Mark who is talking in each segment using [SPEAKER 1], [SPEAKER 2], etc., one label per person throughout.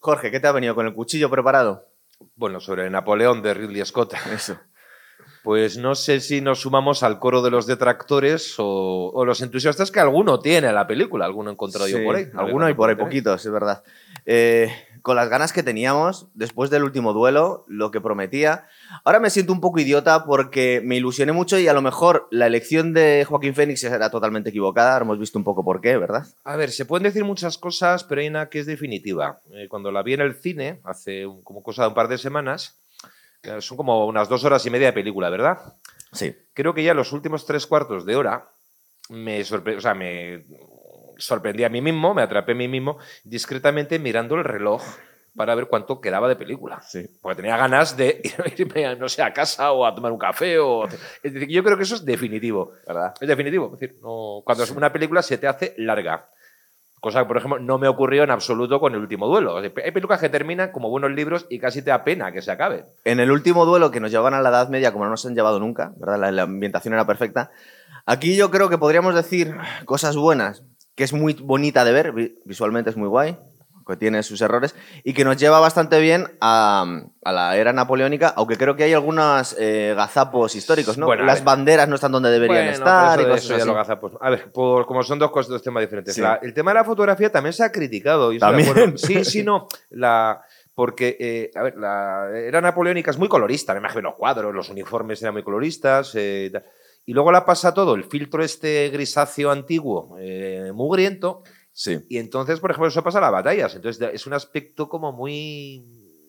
[SPEAKER 1] Jorge, ¿qué te ha venido con el cuchillo preparado?
[SPEAKER 2] Bueno, sobre Napoleón de Ridley Scott.
[SPEAKER 1] Eso.
[SPEAKER 2] Pues no sé si nos sumamos al coro de los detractores o, o los entusiastas que alguno tiene la película, alguno he encontrado yo
[SPEAKER 1] Sí,
[SPEAKER 2] por ahí.
[SPEAKER 1] Alguno y por ahí poquitos, es verdad. Eh, con las ganas que teníamos después del último duelo, lo que prometía. Ahora me siento un poco idiota porque me ilusioné mucho y a lo mejor la elección de Joaquín Fénix era totalmente equivocada. Ahora hemos visto un poco por qué, ¿verdad?
[SPEAKER 2] A ver, se pueden decir muchas cosas, pero hay una que es definitiva. Eh, cuando la vi en el cine, hace un- como cosa de un par de semanas, eh, son como unas dos horas y media de película, ¿verdad?
[SPEAKER 1] Sí.
[SPEAKER 2] Creo que ya los últimos tres cuartos de hora me, sorpre- o sea, me sorprendí a mí mismo, me atrapé a mí mismo discretamente mirando el reloj para ver cuánto quedaba de película.
[SPEAKER 1] Sí.
[SPEAKER 2] Porque tenía ganas de irme, a, no sé, a casa o a tomar un café. O... Es decir, yo creo que eso es definitivo.
[SPEAKER 1] ¿Verdad?
[SPEAKER 2] Es definitivo. Es decir, no- cuando es una película se te hace larga. Cosa que, por ejemplo, no me ocurrió en absoluto con el último duelo. O sea, Hay películas que terminan como buenos libros y casi te da pena que se acabe.
[SPEAKER 1] En el último duelo que nos llevaban a la Edad Media, como no nos han llevado nunca, ¿verdad? La, la ambientación era perfecta. Aquí yo creo que podríamos decir cosas buenas, que es muy bonita de ver, vi- visualmente es muy guay, que tiene sus errores, y que nos lleva bastante bien a, a la era napoleónica, aunque creo que hay algunos eh, gazapos históricos, ¿no?
[SPEAKER 2] Bueno,
[SPEAKER 1] Las banderas no están donde deberían
[SPEAKER 2] Bueno,
[SPEAKER 1] estar y
[SPEAKER 2] eso de
[SPEAKER 1] cosas
[SPEAKER 2] eso ya
[SPEAKER 1] así.
[SPEAKER 2] lo gazapos. A ver, por, como son dos cosas, dos temas diferentes.
[SPEAKER 1] Sí.
[SPEAKER 2] La- el tema de la fotografía también se ha criticado. y
[SPEAKER 1] ¿También?
[SPEAKER 2] Sí, sí, no. La, porque, eh, a ver, la era napoleónica es muy colorista. Me imagino los cuadros, los uniformes eran muy coloristas. eh. Y luego la pasa todo el filtro este grisáceo antiguo, eh, mugriento.
[SPEAKER 1] Sí.
[SPEAKER 2] Y entonces, por ejemplo, eso pasa a las batallas. Entonces es un aspecto como muy.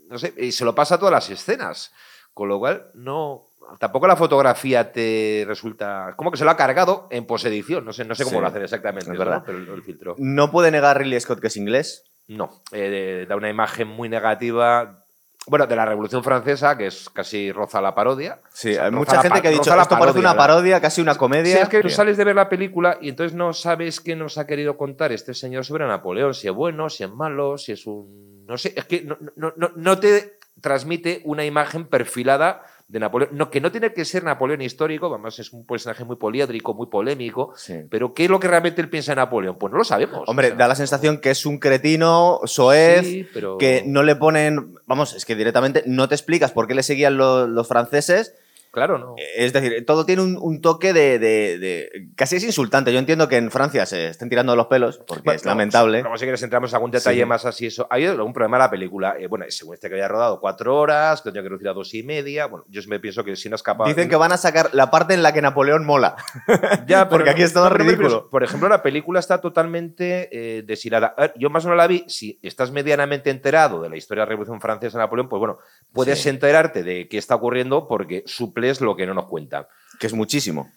[SPEAKER 2] No sé, y se lo pasa a todas las escenas. Con lo cual, no. Tampoco la fotografía te resulta. Como que se lo ha cargado en posedición. No sé, no sé cómo
[SPEAKER 1] Sí,
[SPEAKER 2] lo hacen exactamente.
[SPEAKER 1] es
[SPEAKER 2] eso,
[SPEAKER 1] verdad.
[SPEAKER 2] ¿no? Pero el, el filtro.
[SPEAKER 1] No puede negar Ridley Scott que es inglés.
[SPEAKER 2] No. eh, da una imagen muy negativa. Bueno, de la Revolución Francesa, que es casi roza la parodia.
[SPEAKER 1] Sí,
[SPEAKER 2] O sea,
[SPEAKER 1] hay mucha gente que ha dicho esto parece una parodia, casi una comedia.
[SPEAKER 2] Sí, es que tú sales de ver la película y entonces no sabes qué nos ha querido contar este señor sobre Napoleón, si es bueno, si es malo, si es un... No sé, es que no, no- no- no te transmite una imagen perfilada de Napoleón, no, que no tiene que ser Napoleón histórico, además es un personaje muy poliédrico, muy polémico,
[SPEAKER 1] Sí.
[SPEAKER 2] pero ¿qué es lo que realmente él piensa de Napoleón? Pues no lo sabemos.
[SPEAKER 1] Hombre,
[SPEAKER 2] O sea,
[SPEAKER 1] da la sensación que es un cretino, soez,
[SPEAKER 2] sí, pero...
[SPEAKER 1] que no le ponen, vamos, es que directamente no te explicas por qué le seguían lo- los franceses.
[SPEAKER 2] Claro, no.
[SPEAKER 1] Es decir, todo tiene un, un toque de, de- de- Casi es insultante. Yo entiendo que en Francia se estén tirando los pelos, porque
[SPEAKER 2] Bueno,
[SPEAKER 1] es lamentable.
[SPEAKER 2] Luego, si quieres, entramos a algún detalle
[SPEAKER 1] Sí.
[SPEAKER 2] más así. Eso. Hay algún problema en la película. Eh, bueno, según este que había rodado cuatro horas, que tenía que reducir a dos y media. Bueno, yo siempre pienso que si no es capaz.
[SPEAKER 1] Dicen que van a sacar la parte en la que Napoleón mola.
[SPEAKER 2] Ya,
[SPEAKER 1] porque aquí es todo ridículo.
[SPEAKER 2] Por ejemplo, la película está totalmente eh, deshilada. A ver, yo más o menos la vi. Si estás medianamente enterado de la historia de la Revolución Francesa de Napoleón, pues bueno, puedes
[SPEAKER 1] Sí.
[SPEAKER 2] enterarte de qué está ocurriendo porque suples lo que no nos cuentan.
[SPEAKER 1] Que es muchísimo.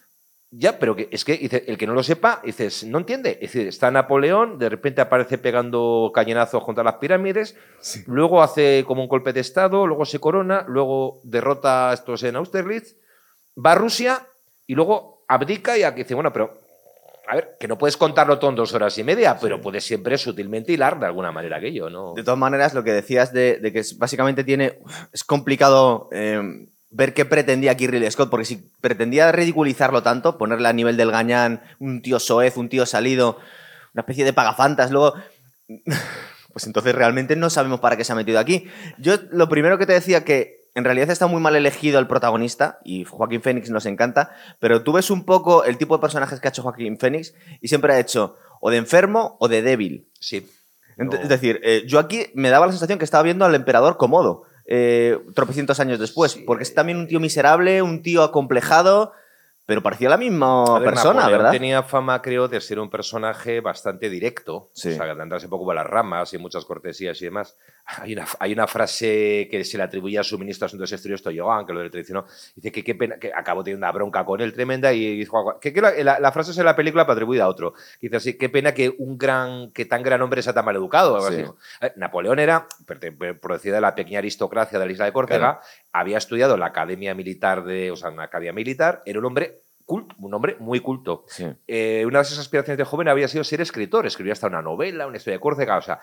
[SPEAKER 2] Ya, pero que, es que dice, el que no lo sepa, dices, no entiende. Es decir, está Napoleón, de repente aparece pegando cañonazos contra las pirámides, luego hace como un golpe de Estado, luego se corona, luego derrota a estos en Austerlitz, va a Rusia y luego abdica y aquí dice, bueno, pero a ver, que no puedes contarlo todo en dos horas y media, pero puedes siempre sutilmente hilar de alguna manera aquello, ¿no?
[SPEAKER 1] De todas maneras, lo que decías de, de que es- básicamente tiene. Es complicado eh, ver qué pretendía aquí Ridley Scott, porque si pretendía ridiculizarlo tanto, ponerle a nivel del gañán, un tío soez, un tío salido, una especie de pagafantas, luego. Pues entonces realmente no sabemos para qué se ha metido aquí. Yo lo primero que te decía que en realidad está muy mal elegido el protagonista y Joaquín Phoenix nos encanta, pero tú ves un poco el tipo de personajes que ha hecho Joaquín Phoenix y siempre ha hecho o de enfermo o de débil.
[SPEAKER 2] Sí. No.
[SPEAKER 1] Es decir, eh, yo aquí me daba la sensación que estaba viendo al emperador Comodo, eh, tropecientos años después, porque es también un tío miserable, un tío acomplejado, pero parecía la misma
[SPEAKER 2] ver,
[SPEAKER 1] persona,
[SPEAKER 2] Napoleón
[SPEAKER 1] ¿verdad?
[SPEAKER 2] Tenía fama, creo, de ser un personaje bastante directo.
[SPEAKER 1] Sí.
[SPEAKER 2] O sea, de andarse un poco por las ramas y muchas cortesías y demás. Hay una, hay una frase que se le atribuye a su ministro de Asuntos Exteriores, Toyogan, que lo traicionó. Dice que qué pena, que acabó teniendo una bronca con él tremenda y dijo que, que la, la- la frase es en la película para atribuida a otro. Que Dice así, qué pena que un gran, que tan gran hombre sea tan mal educado. algo
[SPEAKER 1] Sí.
[SPEAKER 2] así. Ver, Napoleón era, perte- procedía de la pequeña aristocracia de la isla de Córcega, había estudiado en la academia militar de, o sea, en la academia militar, era un hombre culto, un hombre muy culto.
[SPEAKER 1] Sí.
[SPEAKER 2] Eh, una de sus aspiraciones de joven había sido ser escritor, escribía hasta una novela, una historia de Córcega, o sea,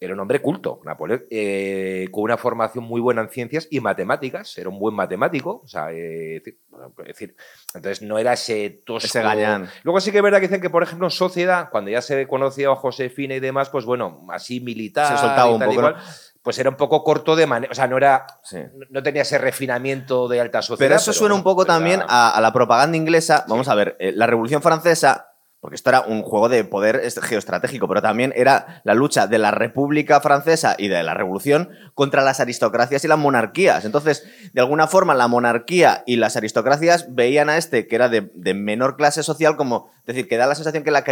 [SPEAKER 2] era un hombre culto, Napoleón, eh, con una formación muy buena en ciencias y matemáticas, era un buen matemático, o sea, eh, es decir, entonces no era ese tosco...
[SPEAKER 1] Ese gañán.
[SPEAKER 2] Luego sí que es verdad que dicen que, por ejemplo, en Sociedad, cuando ya se conocía a Josefina y demás, pues bueno, así militar
[SPEAKER 1] Se soltaba un
[SPEAKER 2] tal y
[SPEAKER 1] poco, ¿no?
[SPEAKER 2] Pues era un poco corto de manera. O sea, no era.
[SPEAKER 1] Sí.
[SPEAKER 2] no- tenía ese refinamiento de alta sociedad.
[SPEAKER 1] Pero eso suena un poco también a, a la propaganda inglesa. Vamos a ver, eh, la Revolución Francesa, porque esto era un juego de poder est- geoestratégico, pero también era la lucha de la República Francesa y de la Revolución contra las aristocracias y las monarquías. Entonces, de alguna forma, la monarquía y las aristocracias veían a este, que era de, de menor clase social, como. Es decir, que da la sensación que la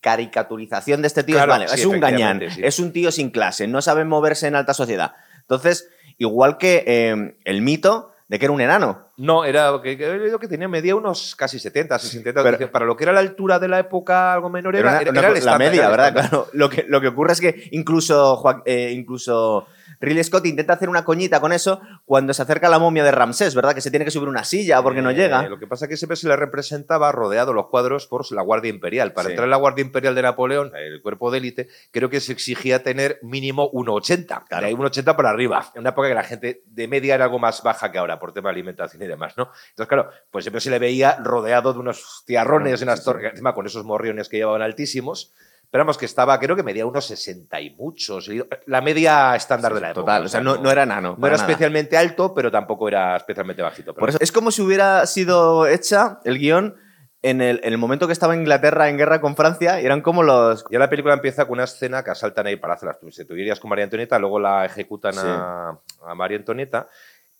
[SPEAKER 1] caricaturización de este tío
[SPEAKER 2] Claro,
[SPEAKER 1] es, vale,
[SPEAKER 2] sí,
[SPEAKER 1] es un gañán,
[SPEAKER 2] sí.
[SPEAKER 1] es un tío sin clase, no sabe moverse en alta sociedad. Entonces, igual que eh, el mito de que era un enano.
[SPEAKER 2] No, era que, que que tenía medía unos casi 70, 60.
[SPEAKER 1] Pero-
[SPEAKER 2] para lo que era la altura de la época algo menor era,
[SPEAKER 1] Era
[SPEAKER 2] era,
[SPEAKER 1] una-
[SPEAKER 2] era el
[SPEAKER 1] la
[SPEAKER 2] estándar,
[SPEAKER 1] media, ¿verdad? Claro. Lo que, lo que ocurre es que incluso, eh, incluso Ridley Scott intenta hacer una coñita con eso cuando se acerca la momia de Ramsés, ¿verdad? Que se tiene que subir una silla porque no
[SPEAKER 2] Eh,
[SPEAKER 1] llega.
[SPEAKER 2] Lo que pasa es que siempre se le representaba rodeado los cuadros por la Guardia Imperial. Para
[SPEAKER 1] Sí.
[SPEAKER 2] entrar en la Guardia Imperial de Napoleón, el cuerpo de élite, creo que se exigía tener mínimo 1,80.
[SPEAKER 1] Claro.
[SPEAKER 2] Ahí 1,80 para arriba. En una época que la gente de media era algo más baja que ahora por tema de alimentación y demás, ¿no? Entonces, claro, pues siempre se le veía rodeado de unos tiarrones,
[SPEAKER 1] Sí,
[SPEAKER 2] unas
[SPEAKER 1] sí,
[SPEAKER 2] torres, encima con esos morriones que llevaban altísimos. Pero vamos, que estaba, creo que medía unos 60 y muchos. La media estándar de la época.
[SPEAKER 1] Total, o sea, no, no era nano.
[SPEAKER 2] no era
[SPEAKER 1] nada.
[SPEAKER 2] especialmente alto, pero tampoco era especialmente bajito.
[SPEAKER 1] Por eso, es como si hubiera sido hecha el guion en el, en el momento que estaba Inglaterra en guerra con Francia eran como los.
[SPEAKER 2] Ya la película empieza con una escena que asaltan ahí para hacerlas. Tú, tú irías con María Antonieta, luego la ejecutan
[SPEAKER 1] Sí.
[SPEAKER 2] a, a María Antonieta.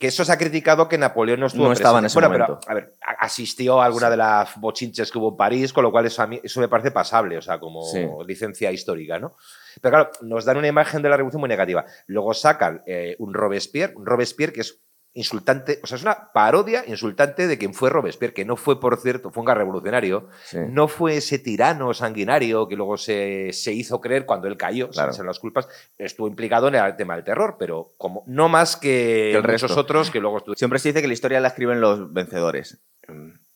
[SPEAKER 2] Que eso se ha criticado que Napoleón no estuvo
[SPEAKER 1] No estaba en
[SPEAKER 2] presente.
[SPEAKER 1] ese
[SPEAKER 2] Bueno,
[SPEAKER 1] momento.
[SPEAKER 2] pero, a ver, asistió a alguna de las bochinches que hubo en París, con lo cual eso, a mí, eso me parece pasable, o sea, como
[SPEAKER 1] Sí.
[SPEAKER 2] licencia histórica, ¿no? Pero claro, nos dan una imagen de la revolución muy negativa. Luego sacan eh, un Robespierre, un Robespierre que es insultante, o sea, es una parodia insultante de quien fue Robespierre, que no fue, por cierto, fue un revolucionario,
[SPEAKER 1] Sí.
[SPEAKER 2] no fue ese tirano sanguinario que luego se, se hizo creer cuando él cayó,
[SPEAKER 1] Claro.
[SPEAKER 2] sin ser las culpas, estuvo implicado en el tema del terror, pero como no más que,
[SPEAKER 1] Que el resto.
[SPEAKER 2] otros que luego estuvieron.
[SPEAKER 1] Siempre se dice que la historia la escriben los vencedores.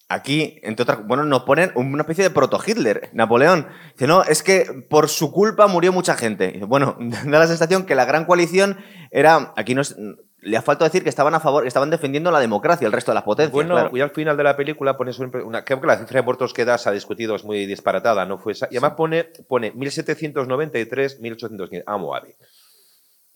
[SPEAKER 1] Aquí, entre otras, bueno, nos ponen una especie de proto-Hitler, Napoleón. Dice, no, es que por su culpa murió mucha gente. Dice, bueno, da la sensación que la gran coalición era, aquí no es- le ha faltado decir que estaban a favor, que estaban defendiendo la democracia, el resto de las potencias.
[SPEAKER 2] Bueno,
[SPEAKER 1] claro.
[SPEAKER 2] y al final de la película pone siempre una. Creo que la cifra de muertos que da se ha discutido, es muy disparatada, no fue esa. Y además pone, pone 1793, 1815. Amo Abi.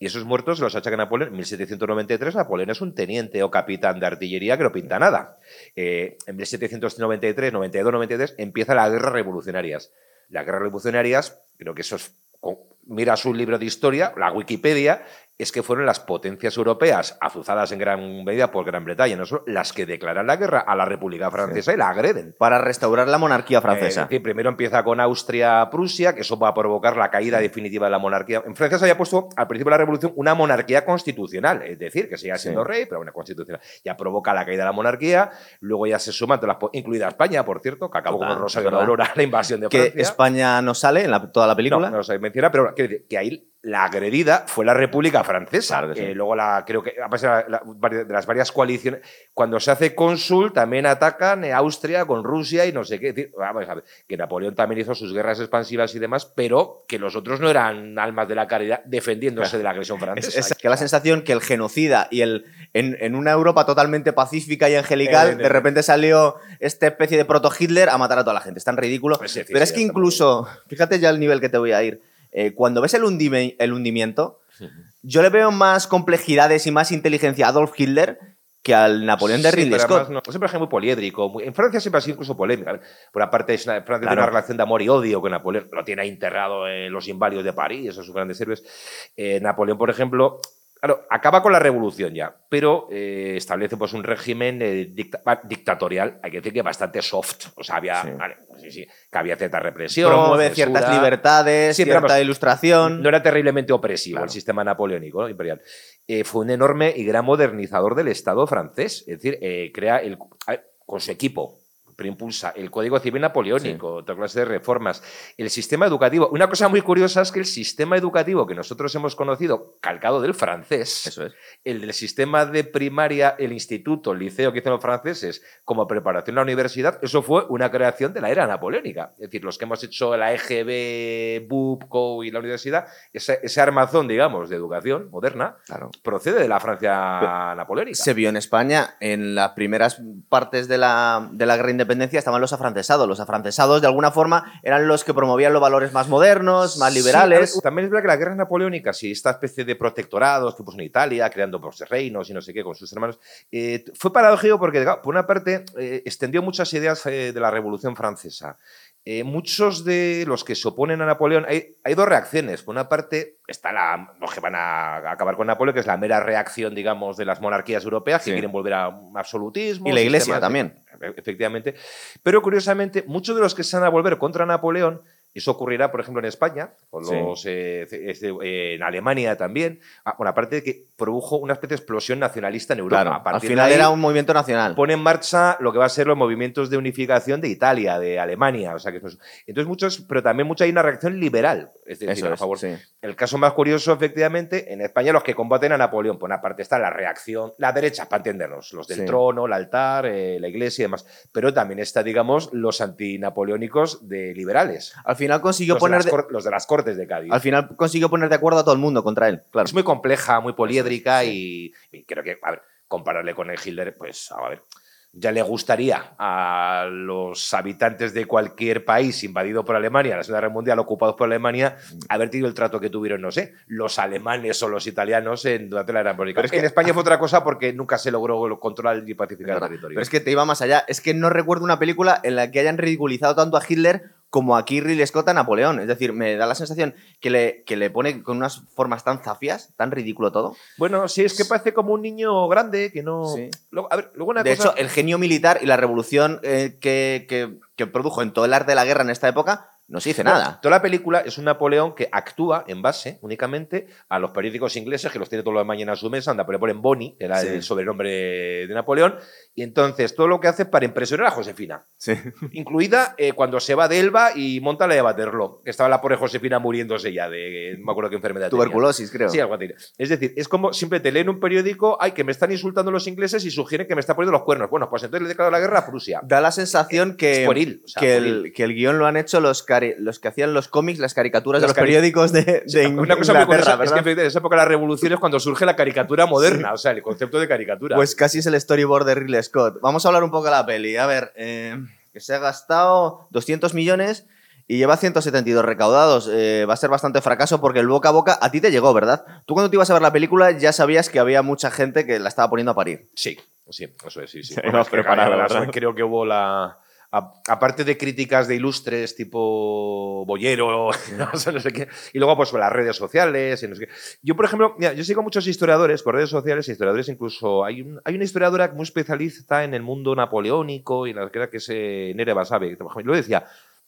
[SPEAKER 2] Y esos muertos los achaca Napoleón. En 1793, Napoleón es un teniente o capitán de artillería que no pinta nada. Eh, en 1793, 92, 93 empieza la guerra revolucionarias. Las guerras revolucionarias, creo que eso es. con- Mira su libro de historia, la Wikipedia, es que fueron las potencias europeas, azuzadas en gran medida por Gran Bretaña, no solo, las que declaran la guerra a la República Francesa y la agreden.
[SPEAKER 1] Para restaurar la monarquía francesa.
[SPEAKER 2] Eh, es decir, primero empieza con Austria-Prusia, que eso va a provocar la caída definitiva de la monarquía. En Francia se había puesto al principio de la revolución una monarquía constitucional, es decir, que seguía siendo
[SPEAKER 1] Sí.
[SPEAKER 2] rey, pero una constitucional. Ya provoca la caída de la monarquía, luego ya se suman, todas las incluida España, por cierto, que acabó con Rosario de la Aurora, la invasión de
[SPEAKER 1] que
[SPEAKER 2] Francia.
[SPEAKER 1] España no sale en la- toda la película.
[SPEAKER 2] No, no se menciona, pero decir que ahí la agredida fue la República Francesa.
[SPEAKER 1] Claro que sí.
[SPEAKER 2] Eh, luego la, creo que a pesar de la- la- de las varias coaliciones, cuando se hace cónsul también atacan eh, Austria con Rusia y no sé qué. Es decir, vamos a ver, que Napoleón también hizo sus guerras expansivas y demás, pero que los otros no eran almas de la caridad defendiéndose de la agresión
[SPEAKER 1] Es,
[SPEAKER 2] francesa.
[SPEAKER 1] es que la sensación que el genocida y el en, en una Europa totalmente pacífica y angelical,
[SPEAKER 2] Eh,
[SPEAKER 1] de repente salió esta especie de proto-Hitler a matar a toda la gente. Es tan ridículo.
[SPEAKER 2] Pues sí, sí,
[SPEAKER 1] Pero es que incluso, fíjate ya el nivel que te voy a ir. Eh, cuando ves el, hundime- el hundimiento, yo le veo más complejidades y más inteligencia a Adolf Hitler que al Napoleón de
[SPEAKER 2] Sí,
[SPEAKER 1] Ridley Scott.
[SPEAKER 2] no, siempre es muy poliédrico. muy- en Francia siempre ha sido incluso polémica. Por aparte, es una, Francia tiene una relación de amor y odio con Napoleón. Lo tiene ahí enterrado en los invalios de París, esos sus grandes héroes. Eh, Napoleón, por ejemplo, claro, acaba con la revolución ya, pero eh, establece pues, un régimen eh, dicta- dictatorial, hay que decir que bastante soft. O sea, había,
[SPEAKER 1] Sí.
[SPEAKER 2] vale, sí, sí, que había cierta represión.
[SPEAKER 1] Promueve
[SPEAKER 2] censura.
[SPEAKER 1] ciertas libertades,
[SPEAKER 2] pero
[SPEAKER 1] cierta ilustración.
[SPEAKER 2] No era terriblemente opresivo
[SPEAKER 1] Claro.
[SPEAKER 2] el sistema napoleónico ¿no? imperial. Eh, fue un enorme y gran modernizador del Estado francés. Es decir, eh, crea el, con su equipo. Pero impulsa el Código Civil Napoleónico, otra clase de reformas. El sistema educativo. Una cosa muy curiosa es que el sistema educativo que nosotros hemos conocido, calcado del francés,
[SPEAKER 1] Eso es.
[SPEAKER 2] el del sistema de primaria, el instituto, el liceo que hicieron los franceses como preparación a la universidad, eso fue una creación de la era napoleónica. Es decir, los que hemos hecho la EGB, BUP, CO y la universidad, ese, ese armazón, digamos, de educación moderna,
[SPEAKER 1] Claro.
[SPEAKER 2] procede de la Francia napoleónica.
[SPEAKER 1] Se vio en España en las primeras partes de la, de la guerra independiente independencia estaban los afrancesados. Los afrancesados, de alguna forma, eran los que promovían los valores más modernos, más liberales.
[SPEAKER 2] Sí, también es verdad que las guerras napoleónicas y esta especie de protectorados que puso en Italia, creando pues, reinos y no sé qué con sus hermanos, eh, fue paradójico porque, por una parte, eh, extendió muchas ideas eh, de la Revolución Francesa. Eh, muchos de los que se oponen a Napoleón, hay, hay, dos reacciones. Por una parte, está la, los que van a acabar con Napoleón, que es la mera reacción, digamos, de las monarquías europeas, sí. que quieren volver a un absolutismo.
[SPEAKER 1] Y la iglesia también.
[SPEAKER 2] De, efectivamente. Pero curiosamente, muchos de los que se van a volver contra Napoleón eso ocurrirá, por ejemplo, en España, con los, sí. eh, eh, en Alemania también. Ah, bueno, aparte de que produjo una especie de explosión nacionalista en Europa.
[SPEAKER 1] Claro, al final era un movimiento nacional.
[SPEAKER 2] Pone en marcha lo que va a ser los movimientos de unificación de Italia, de Alemania. O sea, que, entonces muchos, pero también mucha hay una reacción liberal. Es decir,
[SPEAKER 1] Eso
[SPEAKER 2] a favor.
[SPEAKER 1] Es, sí.
[SPEAKER 2] El caso más curioso, efectivamente, en España los que combaten a Napoleón, por una parte está la reacción, la derecha, para entendernos, los del
[SPEAKER 1] Sí.
[SPEAKER 2] trono, el altar, eh, la iglesia y demás. Pero también está, digamos, los antinapoleónicos de liberales.
[SPEAKER 1] Al final consiguió
[SPEAKER 2] Los de,
[SPEAKER 1] poner
[SPEAKER 2] las
[SPEAKER 1] de,
[SPEAKER 2] los de las Cortes de Cádiz.
[SPEAKER 1] al final consiguió poner de acuerdo a todo el mundo contra él. Claro.
[SPEAKER 2] Es muy compleja, muy y, y creo que, a ver, compararle con el Hitler, pues, a ver, ya le gustaría a los habitantes de cualquier país invadido por Alemania, la Segunda Guerra Mundial, ocupados por Alemania, haber tenido el trato que tuvieron, no sé, los alemanes o los italianos en, durante la Guerra Napoleónica.
[SPEAKER 1] Pero es que-
[SPEAKER 2] en España fue otra cosa porque nunca se logró controlar y pacificar el territorio.
[SPEAKER 1] Pero es que te iba más allá. Es que no recuerdo una película en la que hayan ridiculizado tanto a Hitler como aquí Ridley Scott a Napoleón. Es decir, me da la sensación que le, que le pone con unas formas tan zafias, tan ridículo todo.
[SPEAKER 2] Bueno, sí, es que parece como un niño grande que no...
[SPEAKER 1] Sí.
[SPEAKER 2] Luego, a ver, luego una
[SPEAKER 1] De
[SPEAKER 2] cosa...
[SPEAKER 1] hecho, el genio militar y la revolución eh, que, que- que produjo en todo el arte de la guerra en esta época no se dice nada.
[SPEAKER 2] Toda la película es un Napoleón que actúa en base únicamente a los periódicos ingleses, que los tiene todos los mañana en su mesa, donde le ponen Bonnie, que era
[SPEAKER 1] Sí.
[SPEAKER 2] el sobrenombre de Napoleón, y entonces todo lo que hace es para impresionar a Josefina,
[SPEAKER 1] Sí.
[SPEAKER 2] incluida eh, cuando se va de Elba y monta la de Waterloo, que estaba la pobre Josefina muriéndose ya de, no me acuerdo qué enfermedad tenía.
[SPEAKER 1] Tuberculosis, creo.
[SPEAKER 2] Sí, algo así. Es decir, es como siempre te leen un periódico, ay, que me están insultando los ingleses y sugieren que me está poniendo los cuernos. Bueno, pues entonces le declaro la guerra a Prusia.
[SPEAKER 1] Da la sensación que,
[SPEAKER 2] Es pueril, o sea,
[SPEAKER 1] que, el, que el guion lo han hecho los, los que hacían los cómics, las caricaturas
[SPEAKER 2] Las
[SPEAKER 1] de los
[SPEAKER 2] cari-
[SPEAKER 1] periódicos de, de
[SPEAKER 2] Sí, Una cosa muy
[SPEAKER 1] Inglaterra,
[SPEAKER 2] curiosa es que en esa época de la revolución es cuando surge la caricatura moderna, o sea, el concepto de caricatura.
[SPEAKER 1] Pues casi es el storyboard de Ridley Scott. Vamos a hablar un poco de la peli. A ver, eh, que se ha gastado 200 millones y lleva 172 recaudados. Eh, va a ser bastante fracaso porque el boca a boca a ti te llegó, ¿verdad? Tú cuando te ibas a ver la película ya sabías que había mucha gente que la estaba poniendo a parir.
[SPEAKER 2] sí, sí, eso es, sí, sí. Bueno, es que,
[SPEAKER 1] preparado,
[SPEAKER 2] claro,
[SPEAKER 1] ¿verdad?
[SPEAKER 2] Creo que hubo la... aparte de críticas de ilustres tipo Bollero, no sé, no sé qué, y luego pues las redes sociales, y no sé qué. Yo, por ejemplo, mira, yo sigo muchos historiadores con redes sociales, historiadores incluso, hay, un- hay una historiadora muy especialista en el mundo napoleónico y la que es eh, Nere Basabe, que, por lo decía,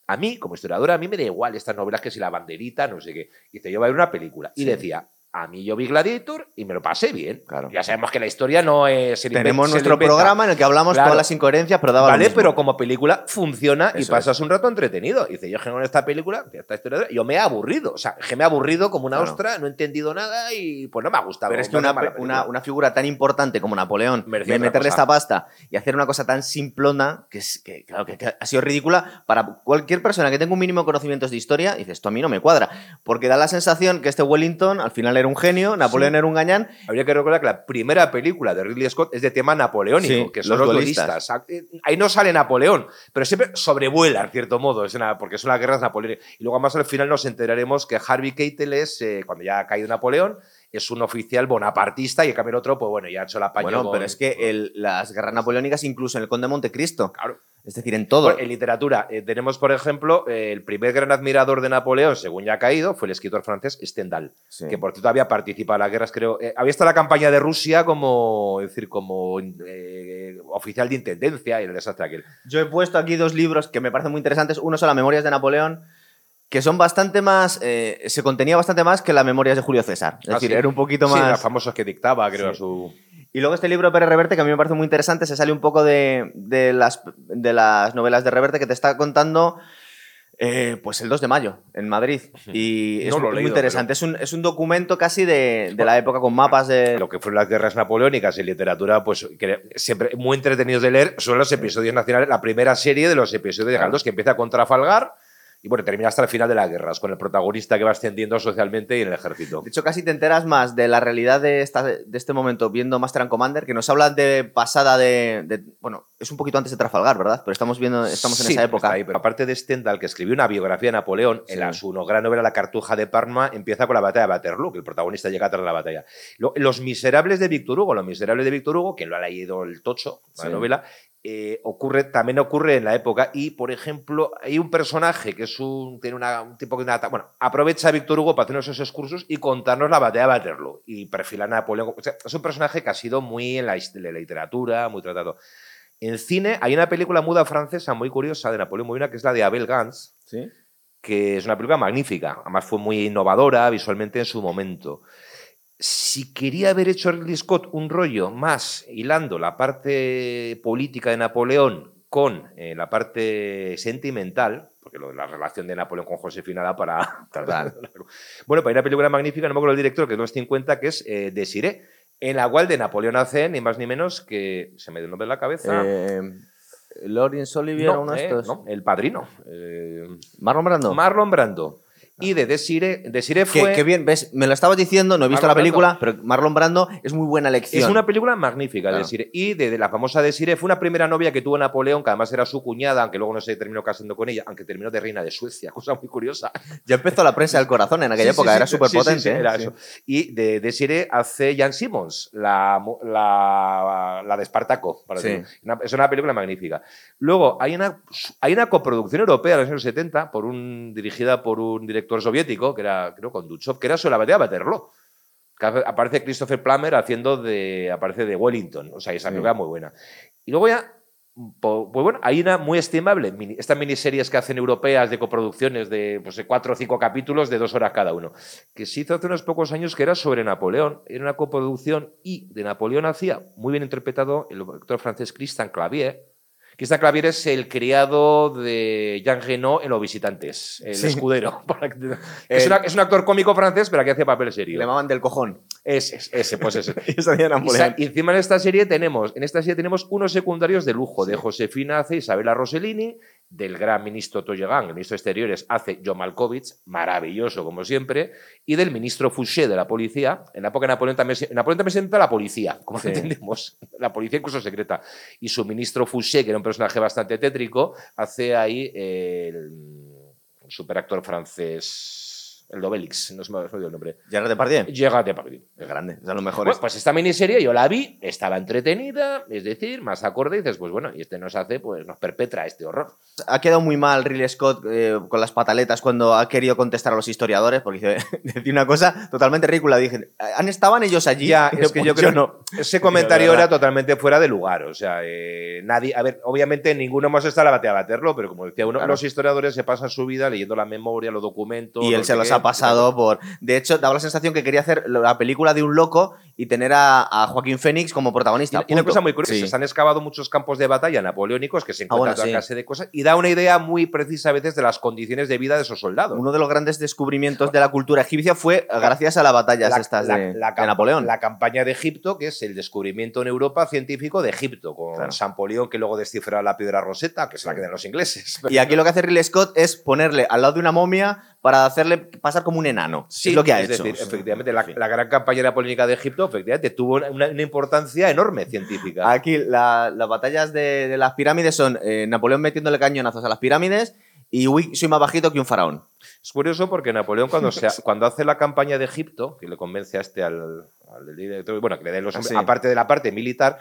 [SPEAKER 2] a mí, como historiadora, a mí me da igual estas novelas que si la banderita, no sé qué. Y te lleva a ver una película. Y
[SPEAKER 1] Sí.
[SPEAKER 2] decía, a mí yo vi Gladiator y me lo pasé bien.
[SPEAKER 1] Claro.
[SPEAKER 2] Ya sabemos que la historia no es...
[SPEAKER 1] Tenemos nuestro programa en el que hablamos
[SPEAKER 2] Claro.
[SPEAKER 1] todas las incoherencias, pero daba lo
[SPEAKER 2] Vale,
[SPEAKER 1] mismo.
[SPEAKER 2] pero como película funciona y pasas un rato entretenido. Y dice, yo con esta película, esta historia, yo me he aburrido. O sea, que me he aburrido como una
[SPEAKER 1] Claro.
[SPEAKER 2] ostra, no he entendido nada y pues no me ha gustado.
[SPEAKER 1] Pero es que
[SPEAKER 2] no
[SPEAKER 1] una, figura tan importante como Napoleón, de meterle
[SPEAKER 2] cosa.
[SPEAKER 1] esta pasta y hacer una cosa tan simplona, que, es, que, claro, que, que ha sido ridícula para cualquier persona que tenga un mínimo de conocimientos de historia, dices, esto a mí no me cuadra. Porque da la sensación que este Wellington al final era un genio, Napoleón
[SPEAKER 2] Sí.
[SPEAKER 1] era un gañán,
[SPEAKER 2] Habría que recordar que la primera película de Ridley Scott es de tema napoleónico,
[SPEAKER 1] Sí,
[SPEAKER 2] que son
[SPEAKER 1] los
[SPEAKER 2] los,
[SPEAKER 1] duelistas.
[SPEAKER 2] duelistas. Eh, Ahí no sale Napoleón, pero siempre sobrevuela, en cierto modo, es una- porque son las guerras napoleónicas. Y luego más al final nos enteraremos que Harvey Keitel es, eh, cuando ya ha caído Napoleón, es un oficial bonapartista y en cambio el otro, pues bueno, ya ha hecho la paño
[SPEAKER 1] bueno,
[SPEAKER 2] con-
[SPEAKER 1] pero es que el- las guerras napoleónicas, incluso en el Conde de Montecristo,
[SPEAKER 2] Claro.
[SPEAKER 1] es decir, en todo.
[SPEAKER 2] Bueno, en literatura eh, tenemos, por ejemplo, eh, el primer gran admirador de Napoleón, según ya ha caído, fue el escritor francés Stendhal,
[SPEAKER 1] Sí.
[SPEAKER 2] que por cierto había participado en las guerras, creo. eh, había estado en la campaña de Rusia como, es decir, como oficial de intendencia y el desastre aquel.
[SPEAKER 1] Yo he puesto aquí dos libros que me parecen muy interesantes. Uno son las Memorias de Napoleón, que son bastante más. eh, se contenía bastante más que las Memorias de Julio César. Es
[SPEAKER 2] Ah,
[SPEAKER 1] decir,
[SPEAKER 2] sí.
[SPEAKER 1] era un poquito
[SPEAKER 2] Sí,
[SPEAKER 1] más.
[SPEAKER 2] los famosos que dictaba, creo,
[SPEAKER 1] Sí.
[SPEAKER 2] su.
[SPEAKER 1] Y luego este libro de Pérez Reverte, que a mí me parece muy interesante, se sale un poco de, de las, de las novelas de Reverte que te está contando. eh, pues el 2 de mayo, en Madrid. Y es
[SPEAKER 2] No lo he
[SPEAKER 1] muy
[SPEAKER 2] leído,
[SPEAKER 1] interesante. Es, un, es un documento casi de, de la época con mapas de.
[SPEAKER 2] Lo que fueron las guerras napoleónicas en literatura, pues que siempre muy entretenidos de leer, son los episodios nacionales, la primera serie de los episodios de. Galdós, que empieza con Trafalgar Y bueno, termina hasta el final de las guerras, con el protagonista que va ascendiendo socialmente y en el ejército.
[SPEAKER 1] De hecho, casi te enteras más de la realidad de, esta, de este momento viendo Master and Commander, que nos habla de pasada de, de- Bueno, es un poquito antes de Trafalgar, ¿verdad? Pero estamos viendo, estamos en
[SPEAKER 2] Sí,
[SPEAKER 1] esa época.
[SPEAKER 2] ahí, pero aparte de Stendhal, que escribió una biografía de Napoleón, en la, su gran novela La Cartuja de Parma empieza con la batalla de Waterloo, que el protagonista llega tras la batalla. Lo- Los Miserables de Víctor Hugo, Los Miserables de Víctor Hugo, que lo ha leído el Tocho, la
[SPEAKER 1] Sí.
[SPEAKER 2] novela, eh, ocurre, también ocurre en la época. Y, por ejemplo, hay un personaje que es un, tiene una- un tipo que una- bueno, aprovecha a Víctor Hugo para hacernos esos excursos y contarnos la batalla de Waterloo y perfila a Napoleón. O sea, es un personaje que ha sido muy en la, de la literatura, muy tratado. En cine hay una película muda francesa muy curiosa de Napoleón muy buena, que es la de Abel Gans,
[SPEAKER 1] ¿Sí?
[SPEAKER 2] que es una película magnífica. Además fue muy innovadora visualmente en su momento. Si quería haber hecho Ridley Scott un rollo más hilando la parte política de Napoleón con eh, la parte sentimental, porque lo de la relación de Napoleón con Josefina da para...
[SPEAKER 1] Total.
[SPEAKER 2] bueno, para una película magnífica, no me acuerdo el director, que es los 50, que es eh, Desiré, en la cual de Napoleón hace ni más ni menos que... Se me dio el nombre en la cabeza.
[SPEAKER 1] Eh, Laurence Olivier,
[SPEAKER 2] No,
[SPEAKER 1] uno de
[SPEAKER 2] eh,
[SPEAKER 1] estos.
[SPEAKER 2] no, el padrino. eh,
[SPEAKER 1] Marlon Brando.
[SPEAKER 2] Marlon Brando. Y de Desire, Desire fue.
[SPEAKER 1] que bien, ves, me lo estabas diciendo, no he visto
[SPEAKER 2] Marlon
[SPEAKER 1] la película, pero Marlon Brando es muy buena elección.
[SPEAKER 2] Es una película magnífica,
[SPEAKER 1] Claro.
[SPEAKER 2] Desire. Y de, de la famosa Desire fue una primera novia que tuvo Napoleón, que además era su cuñada, aunque luego no se terminó casando con ella, aunque terminó de reina de Suecia, cosa muy curiosa.
[SPEAKER 1] Ya empezó la prensa del corazón en aquella
[SPEAKER 2] Sí,
[SPEAKER 1] época,
[SPEAKER 2] sí,
[SPEAKER 1] era súper
[SPEAKER 2] sí,
[SPEAKER 1] potente.
[SPEAKER 2] sí, era eso. Y de Desire hace Jan Simmons, la, la, la de Espartaco. para. Una- es una película magnífica. Luego, hay una, hay una coproducción europea de los años 70, por un, dirigida por un director soviético, que era, creo, con Duchov, que era sobre la batalla de Waterloo. Aparece Christopher Plummer haciendo de, aparece de Wellington. O sea, esa
[SPEAKER 1] Sí.
[SPEAKER 2] película muy buena. Y luego ya, pues bueno, hay una muy estimable, estas miniseries que hacen europeas de coproducciones de pues, de cuatro o cinco capítulos de dos horas cada uno, que se hizo hace unos pocos años que era sobre Napoleón, era una coproducción y de Napoleón hacía, muy bien interpretado, el actor francés Christian Clavier. Christian Clavier es el criado de Jean Reno en Los Visitantes, el
[SPEAKER 1] Sí.
[SPEAKER 2] escudero. es, una- es un actor cómico francés, pero que hace papel
[SPEAKER 1] Le
[SPEAKER 2] serio.
[SPEAKER 1] llamaban del cojón.
[SPEAKER 2] Ese, ese, pues ese.
[SPEAKER 1] Y
[SPEAKER 2] y encima en esta serie tenemos, en esta serie tenemos unos secundarios de lujo, de Josefina hace Isabela Rossellini, del gran ministro Tollegan, el ministro de Exteriores, hace John Malkovich, maravilloso como siempre, y del ministro Fouché de la policía. En la época de Napoleón también, se- Napoleón también se entra la policía, como
[SPEAKER 1] Sí.
[SPEAKER 2] entendemos, la policía incluso secreta. Y su ministro Fouché, que era un personaje bastante tétrico, hace ahí el superactor francés, el Dobelix, no se me ha olvidado el nombre.
[SPEAKER 1] Gerard Depardieu.
[SPEAKER 2] Llega de París.
[SPEAKER 1] Es grande, es de los mejores.
[SPEAKER 2] Bueno, pues esta miniserie yo la vi, estaba entretenida, es decir, más acorde, y dices, pues bueno, y este nos hace, pues nos perpetra este horror.
[SPEAKER 1] ha quedado muy mal Ridley Scott eh, con las pataletas cuando ha querido contestar a los historiadores, porque decía una cosa totalmente ridícula. Dije, ¿han estaban ellos allí?
[SPEAKER 2] Ya, es que
[SPEAKER 1] pues
[SPEAKER 2] yo creo
[SPEAKER 1] no.
[SPEAKER 2] Ese comentario era totalmente fuera de lugar, o sea, eh, nadie, a ver, obviamente ninguno hemos estado en la batalla de Waterloo, pero como decía uno,
[SPEAKER 1] Claro.
[SPEAKER 2] los historiadores se pasan su vida leyendo la memoria, los documentos.
[SPEAKER 1] Y él se los
[SPEAKER 2] qué,
[SPEAKER 1] ha pasado por... De hecho, daba la sensación que quería hacer la película de un loco y tener a, a Joaquín Phoenix como protagonista.
[SPEAKER 2] Y, y una cosa muy curiosa,
[SPEAKER 1] Sí.
[SPEAKER 2] se han excavado muchos campos de batalla napoleónicos que se
[SPEAKER 1] Ah,
[SPEAKER 2] encuentran
[SPEAKER 1] bueno,
[SPEAKER 2] toda
[SPEAKER 1] sí.
[SPEAKER 2] clase de cosas y da una idea muy precisa a veces de las condiciones de vida de esos soldados.
[SPEAKER 1] Uno de los grandes descubrimientos de la cultura egipcia fue gracias a las batallas estas de, de
[SPEAKER 2] cam-
[SPEAKER 1] Napoleón.
[SPEAKER 2] la campaña de Egipto, que es el descubrimiento en Europa científico de Egipto, con
[SPEAKER 1] Claro.
[SPEAKER 2] Que luego descifra la piedra roseta, que se la quedan los ingleses.
[SPEAKER 1] Y aquí lo que hace Ridley Scott es ponerle al lado de una momia para hacerle pasar como un enano. es lo que ha
[SPEAKER 2] es
[SPEAKER 1] hecho.
[SPEAKER 2] decir, efectivamente, la, la gran campaña napoleónica de Egipto, efectivamente, tuvo una, una importancia enorme científica.
[SPEAKER 1] Aquí la- las batallas de, de las pirámides son eh, Napoleón metiéndole cañonazos a las pirámides y uy, soy más bajito que un faraón.
[SPEAKER 2] Es curioso porque Napoleón, cuando, se, cuando hace la campaña de Egipto, que le convence a este al, al director, bueno, que le den los hombres,
[SPEAKER 1] Sí.
[SPEAKER 2] aparte de la parte militar,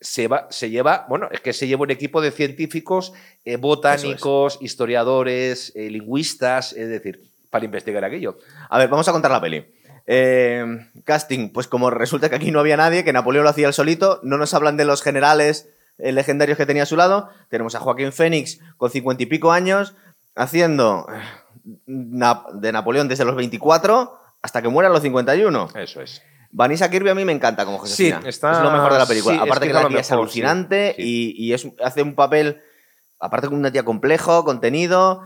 [SPEAKER 2] se, va, se lleva, bueno, es que se lleva un equipo de científicos, eh, botánicos, historiadores, eh, lingüistas, es decir, para investigar aquello.
[SPEAKER 1] A ver, vamos a contar la peli. Eh, casting, pues como resulta que aquí no había nadie, que Napoleón lo hacía él solito, no nos hablan de los generales eh, legendarios que tenía a su lado. Tenemos a Joaquín Fénix con cincuenta y pico años haciendo eh, de Napoleón desde los 24 hasta que muera a los 51.
[SPEAKER 2] Eso es.
[SPEAKER 1] Vanessa Kirby a mí me encanta como Josefina.
[SPEAKER 2] Sí, está-
[SPEAKER 1] Es lo mejor de la película.
[SPEAKER 2] sí, es
[SPEAKER 1] aparte
[SPEAKER 2] que
[SPEAKER 1] la tía es
[SPEAKER 2] sí,
[SPEAKER 1] alucinante
[SPEAKER 2] sí.
[SPEAKER 1] Y, y es, hace un papel, aparte con una tía complejo, contenido.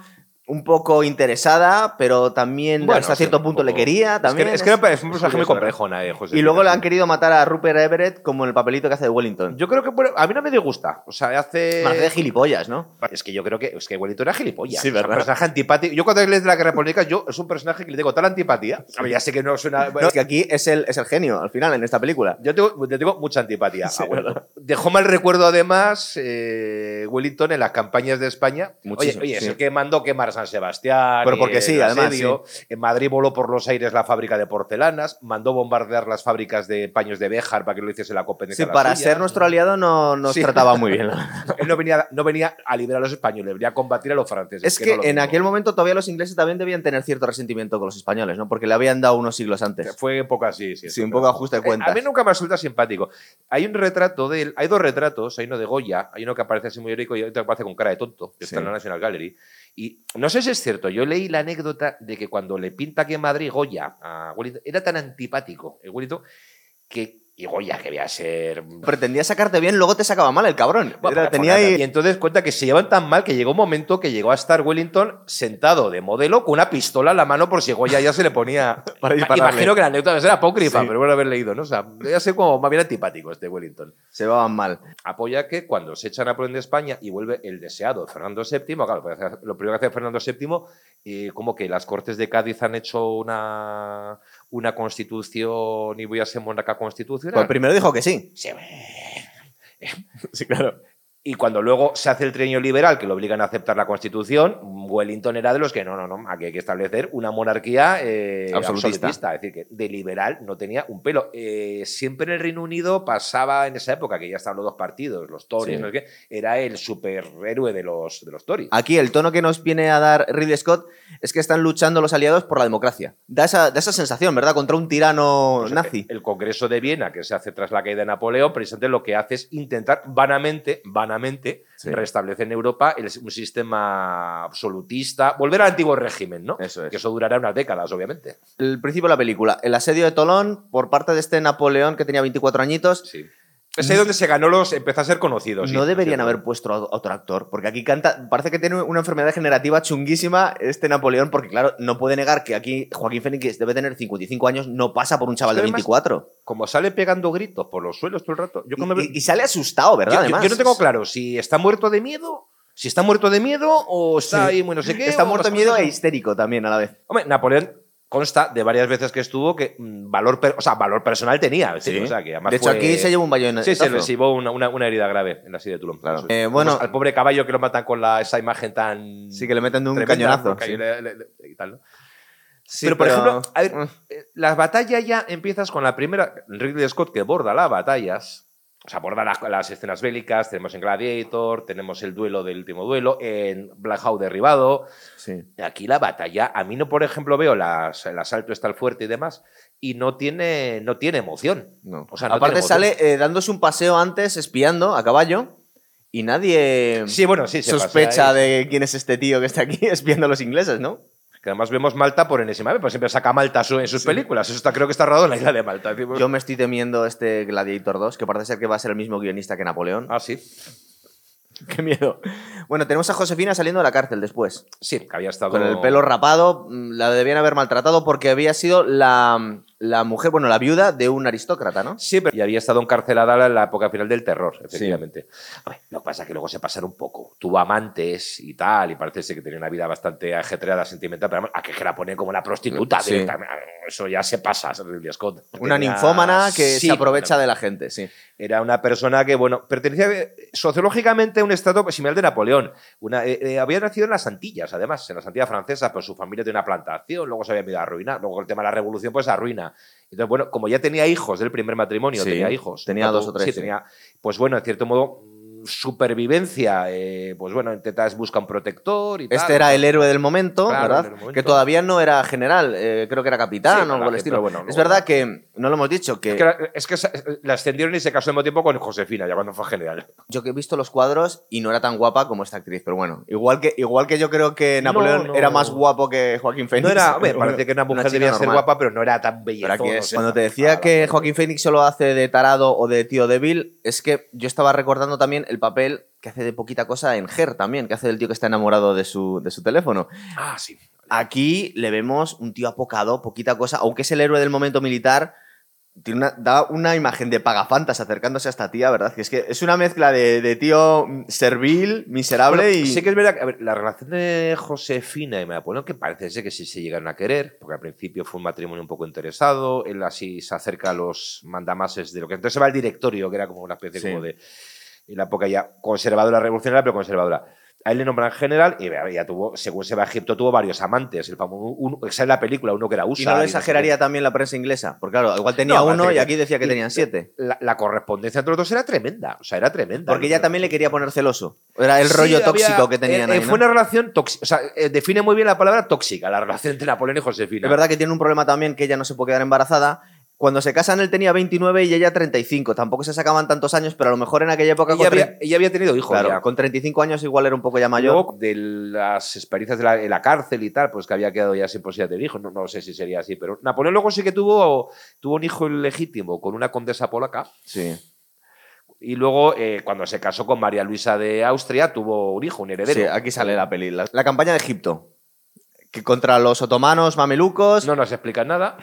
[SPEAKER 1] Un poco interesada, pero también
[SPEAKER 2] Bueno,
[SPEAKER 1] hasta
[SPEAKER 2] sí,
[SPEAKER 1] cierto
[SPEAKER 2] un
[SPEAKER 1] punto le quería.
[SPEAKER 2] Es que-
[SPEAKER 1] También
[SPEAKER 2] Es que, es un personaje muy complejo, eh, José.
[SPEAKER 1] Y luego le han querido matar a Rupert Everett como en el papelito que hace de Wellington.
[SPEAKER 2] Yo creo que bueno, a mí no me disgusta. O sea, hace.
[SPEAKER 1] Parece de gilipollas, ¿no?
[SPEAKER 2] Es que yo creo que es que Wellington era gilipollas.
[SPEAKER 1] Sí,
[SPEAKER 2] O sea,
[SPEAKER 1] ¿verdad?
[SPEAKER 2] un personaje antipático. Yo cuando lees de la guerra política, yo es un personaje que le tengo tal antipatía. A ver, ya sé que no suena.
[SPEAKER 1] No, es que aquí es el, es el genio, al final, en esta película.
[SPEAKER 2] Yo tengo, le tengo mucha antipatía
[SPEAKER 1] Sí,
[SPEAKER 2] a Wellington. Dejó mal recuerdo, además, eh, Wellington en las campañas de España.
[SPEAKER 1] Muchísimo,
[SPEAKER 2] oye, oye,
[SPEAKER 1] sí.
[SPEAKER 2] es el que mandó quemar San Sebastián.
[SPEAKER 1] Pero porque sí, además,
[SPEAKER 2] asedio. En Madrid voló por los aires la fábrica de porcelanas. Mandó bombardear las fábricas de paños de Béjar para que lo hiciese la competencia.
[SPEAKER 1] Sí, para
[SPEAKER 2] suya.
[SPEAKER 1] ser nuestro aliado no nos
[SPEAKER 2] Sí.
[SPEAKER 1] trataba muy bien.
[SPEAKER 2] Él no venía, no venía a liberar a los españoles, venía a combatir a los franceses.
[SPEAKER 1] Es que
[SPEAKER 2] no
[SPEAKER 1] en aquel momento todavía los ingleses también debían tener cierto resentimiento con los españoles, ¿no? Porque le habían dado unos siglos antes.
[SPEAKER 2] Fue un poco así, sí.
[SPEAKER 1] Un poco ajuste de
[SPEAKER 2] Eh,
[SPEAKER 1] cuentas.
[SPEAKER 2] A mí nunca me resulta simpático. Hay un retrato de él, hay dos retratos, hay uno de Goya, hay uno que aparece así muy heroico y otro que aparece con cara de tonto, que está en la National Gallery. Y no sé si es cierto, yo leí la anécdota de que cuando le pinta aquí en Madrid Goya a Wellington, era tan antipático el que. Y Goya, que a ser
[SPEAKER 1] Pretendía sacarte bien, luego te sacaba mal el cabrón.
[SPEAKER 2] bueno,
[SPEAKER 1] Era-
[SPEAKER 2] por
[SPEAKER 1] tenía ahí...
[SPEAKER 2] Y entonces cuenta que se llevan tan mal que llegó un momento que llegó a estar Wellington sentado de modelo con una pistola en la mano por si Goya ya se le ponía.
[SPEAKER 1] Para dispararle.
[SPEAKER 2] Imagino que la anécdota era apócrifa,
[SPEAKER 1] Sí.
[SPEAKER 2] pero bueno haber leído, ¿no? O sea, debía ser como más bien antipático este Wellington.
[SPEAKER 1] Se llevaban mal.
[SPEAKER 2] Apoya que cuando se echa Napoleón de España y vuelve el deseado Fernando VII, claro, pues lo primero que hace Fernando VII, eh, como que las Cortes de Cádiz han hecho una, una constitución y voy a ser monarca constitucional.
[SPEAKER 1] Pues primero dijo que sí.
[SPEAKER 2] Sí,
[SPEAKER 1] Sí, claro.
[SPEAKER 2] Y cuando luego se hace el trienio liberal, que lo obligan a aceptar la Constitución, Wellington era de los que no, no, no, aquí hay que establecer una monarquía eh,
[SPEAKER 1] Absolutista.
[SPEAKER 2] absolutista. Es decir, que de liberal no tenía un pelo. Eh, siempre en el Reino Unido pasaba en esa época, que ya estaban los dos partidos, los Tories,
[SPEAKER 1] Sí.
[SPEAKER 2] no sé qué, era el superhéroe de los, de los Tories.
[SPEAKER 1] Aquí el tono que nos viene a dar Ridley Scott es que están luchando los aliados por la democracia. Da esa, da esa sensación, ¿verdad? Contra un tirano
[SPEAKER 2] Pues,
[SPEAKER 1] nazi.
[SPEAKER 2] El Congreso de Viena, que se hace tras la caída de Napoleón, precisamente lo que hace es intentar vanamente, vanamente,
[SPEAKER 1] Sí.
[SPEAKER 2] restablecer en Europa el- un sistema absolutista, volver al antiguo régimen, ¿no?
[SPEAKER 1] Eso es.
[SPEAKER 2] Que eso durará unas décadas, obviamente.
[SPEAKER 1] El principio de la película, el asedio de Tolón por parte de este Napoleón que tenía 24 añitos.
[SPEAKER 2] Sí. Es ahí donde se ganó los, empezó a ser conocido. sí,
[SPEAKER 1] no deberían haber puesto a otro actor, porque aquí canta, parece que tiene una enfermedad degenerativa chunguísima este Napoleón, porque claro, no puede negar que aquí Joaquín Fénix debe tener 55 años, no pasa por un chaval de
[SPEAKER 2] Además,
[SPEAKER 1] 24.
[SPEAKER 2] Como sale pegando gritos por los suelos todo el rato. Yo,
[SPEAKER 1] Y, sale asustado, ¿verdad?
[SPEAKER 2] yo- yo-
[SPEAKER 1] Además,
[SPEAKER 2] yo no tengo claro si está muerto de miedo, si está muerto de miedo o está ahí, bueno, no sé qué.
[SPEAKER 1] Está muerto de miedo e histérico también a la vez.
[SPEAKER 2] Hombre, Napoleón consta de varias veces que estuvo que mm, valor, o sea, valor personal tenía. decir,
[SPEAKER 1] Sí.
[SPEAKER 2] o sea, que
[SPEAKER 1] de hecho,
[SPEAKER 2] fue-
[SPEAKER 1] aquí se lleva un bayón.
[SPEAKER 2] Sí, se llevó una, una- una herida grave en la silla de Toulon.
[SPEAKER 1] Claro. Eh, bueno-
[SPEAKER 2] al pobre caballo que lo matan con la, esa imagen tan.
[SPEAKER 1] Sí, que le meten de un
[SPEAKER 2] tremenda,
[SPEAKER 1] cañonazo. sí.
[SPEAKER 2] le- le- le- y tal, ¿no?
[SPEAKER 1] Sí,
[SPEAKER 2] pero, por ejemplo, a ver,
[SPEAKER 1] Mm.
[SPEAKER 2] eh, la batalla ya empiezas con la primera. Ridley Scott que borda las batallas. O sea, borda las, las escenas bélicas. Tenemos en Gladiator, tenemos el duelo del último duelo, en Black Hawk derribado.
[SPEAKER 1] Sí.
[SPEAKER 2] Aquí la batalla, a mí no, por ejemplo, veo las- el asalto está el fuerte y demás, y no tiene, no tiene emoción.
[SPEAKER 1] No.
[SPEAKER 2] O sea, no
[SPEAKER 1] Aparte
[SPEAKER 2] tiene
[SPEAKER 1] sale eh, dándose un paseo antes, espiando a caballo, y nadie
[SPEAKER 2] Sí, bueno, sí, se
[SPEAKER 1] sospecha de quién es este tío que está aquí espiando a los ingleses, ¿no?
[SPEAKER 2] Que además vemos Malta por enésima vez, pues siempre saca Malta en sus películas. Eso está, creo que está rodado en la isla de Malta.
[SPEAKER 1] Yo me estoy temiendo este Gladiator 2, que parece ser que va a ser el mismo guionista que Napoleón.
[SPEAKER 2] Ah, sí.
[SPEAKER 1] ¡Qué miedo! Bueno, tenemos a Josefina saliendo de la cárcel después.
[SPEAKER 2] Sí, que había estado.
[SPEAKER 1] Con el pelo rapado, mm, la debían haber maltratado porque había sido la, la mujer, bueno, la viuda de un aristócrata, ¿no?
[SPEAKER 2] Sí, pero y había estado encarcelada en la época final del terror, efectivamente. Lo que pasa es que luego se pasaron un poco. Tuvo amantes y tal, y parece ser que tenía una vida bastante ajetreada, sentimental, pero a que que la ponen como una prostituta.
[SPEAKER 1] Sí.
[SPEAKER 2] directamente. Eso ya se pasa, Ridley Scott.
[SPEAKER 1] Una
[SPEAKER 2] Tenía-
[SPEAKER 1] ninfómana que
[SPEAKER 2] Sí,
[SPEAKER 1] se aprovecha
[SPEAKER 2] bueno,
[SPEAKER 1] de la gente, sí.
[SPEAKER 2] Era una persona que, bueno, pertenecía eh, sociológicamente a un estado similar de Napoleón. Una, eh, eh, había nacido en las Antillas, además, en las Antillas francesas, pues su familia tenía una plantación, luego se había ido a arruinar, luego el tema de la revolución, pues arruina. Entonces, bueno, como ya tenía hijos del primer matrimonio,
[SPEAKER 1] Sí,
[SPEAKER 2] tenía hijos.
[SPEAKER 1] tenía dos o tres,
[SPEAKER 2] Sí,
[SPEAKER 1] sí.
[SPEAKER 2] tenía, pues bueno, en cierto modo, supervivencia, eh, pues bueno, intentas buscar un protector y tal.
[SPEAKER 1] Este era el héroe del momento,
[SPEAKER 2] Claro,
[SPEAKER 1] ¿verdad?
[SPEAKER 2] momento.
[SPEAKER 1] Que todavía no era general, eh, creo que era capitán
[SPEAKER 2] Sí,
[SPEAKER 1] o algo del estilo.
[SPEAKER 2] bueno,
[SPEAKER 1] es verdad que, no lo hemos dicho, que,
[SPEAKER 2] Es que, era- es que la ascendieron y se casó al mismo tiempo con Josefina, ya cuando fue general.
[SPEAKER 1] yo que he visto los cuadros y no era tan guapa como esta actriz, pero bueno, igual que, igual que yo creo que Napoleón
[SPEAKER 2] no.
[SPEAKER 1] era más guapo que Joaquín Phoenix.
[SPEAKER 2] No era, hombre,
[SPEAKER 1] pero
[SPEAKER 2] parece que una mujer debía ser guapa, pero no era tan bella.
[SPEAKER 1] Cuando te decía que Joaquín Phoenix solo hace de tarado o de tío débil, es que yo estaba recordando también el el papel que hace de poquita cosa en Her también, que hace del tío que está enamorado de su, de su teléfono.
[SPEAKER 2] Ah, sí.
[SPEAKER 1] Aquí le vemos un tío apocado, poquita cosa, aunque es el héroe del momento militar, tiene una, da una imagen de pagafantas acercándose a esta tía, ¿verdad? Que es que es una mezcla de, de tío servil, miserable
[SPEAKER 2] Bueno,
[SPEAKER 1] y...
[SPEAKER 2] Sí que es verdad que a ver, la relación de Josefina y Napoleón, que parece ser que sí se llegaron a querer, porque al principio fue un matrimonio un poco interesado, él así se acerca a los mandamases de lo que entonces se va el directorio, que era como una especie
[SPEAKER 1] Sí.
[SPEAKER 2] como de en la época ya conservadora, revolucionaria, pero conservadora. A él le nombran general y ya tuvo, según se va a Egipto, tuvo varios amantes. El famoso, uno, esa es la película, uno que era USA.
[SPEAKER 1] ¿Y no lo
[SPEAKER 2] sé
[SPEAKER 1] exageraría también la prensa inglesa? Porque claro, igual tenía
[SPEAKER 2] No,
[SPEAKER 1] uno y aquí decía que
[SPEAKER 2] y-
[SPEAKER 1] tenían siete.
[SPEAKER 2] La, la correspondencia entre los dos era tremenda. O sea, era tremenda.
[SPEAKER 1] Porque ella también le quería poner celoso. Era el
[SPEAKER 2] Sí,
[SPEAKER 1] rollo
[SPEAKER 2] había-
[SPEAKER 1] tóxico que tenían
[SPEAKER 2] eh,
[SPEAKER 1] ahí,
[SPEAKER 2] eh,
[SPEAKER 1] ¿no?
[SPEAKER 2] Fue una relación tóxica. O sea, eh, define muy bien la palabra tóxica, la relación entre Napoleón y Josefina.
[SPEAKER 1] Es verdad que tiene un problema también que ella no se puede quedar embarazada. Cuando se casan él tenía 29 y ella 35. Tampoco se sacaban tantos años, pero a lo mejor en aquella época...
[SPEAKER 2] Ella
[SPEAKER 1] tre-
[SPEAKER 2] había, ella había tenido hijos
[SPEAKER 1] Claro,
[SPEAKER 2] ya.
[SPEAKER 1] con 35 años igual era un poco ya mayor.
[SPEAKER 2] Luego, de las experiencias de la, cárcel y tal, pues que había quedado ya sin posibilidad de tener hijos. No, no sé si sería así, pero Napoleón luego sí que tuvo, tuvo un hijo ilegítimo con una condesa polaca.
[SPEAKER 1] Sí.
[SPEAKER 2] Y luego, eh, cuando se casó con María Luisa de Austria, tuvo un hijo, un heredero.
[SPEAKER 1] Sí, aquí sale la peli. La, la campaña de Egipto. Que contra los otomanos, mamelucos,
[SPEAKER 2] No nos explican nada.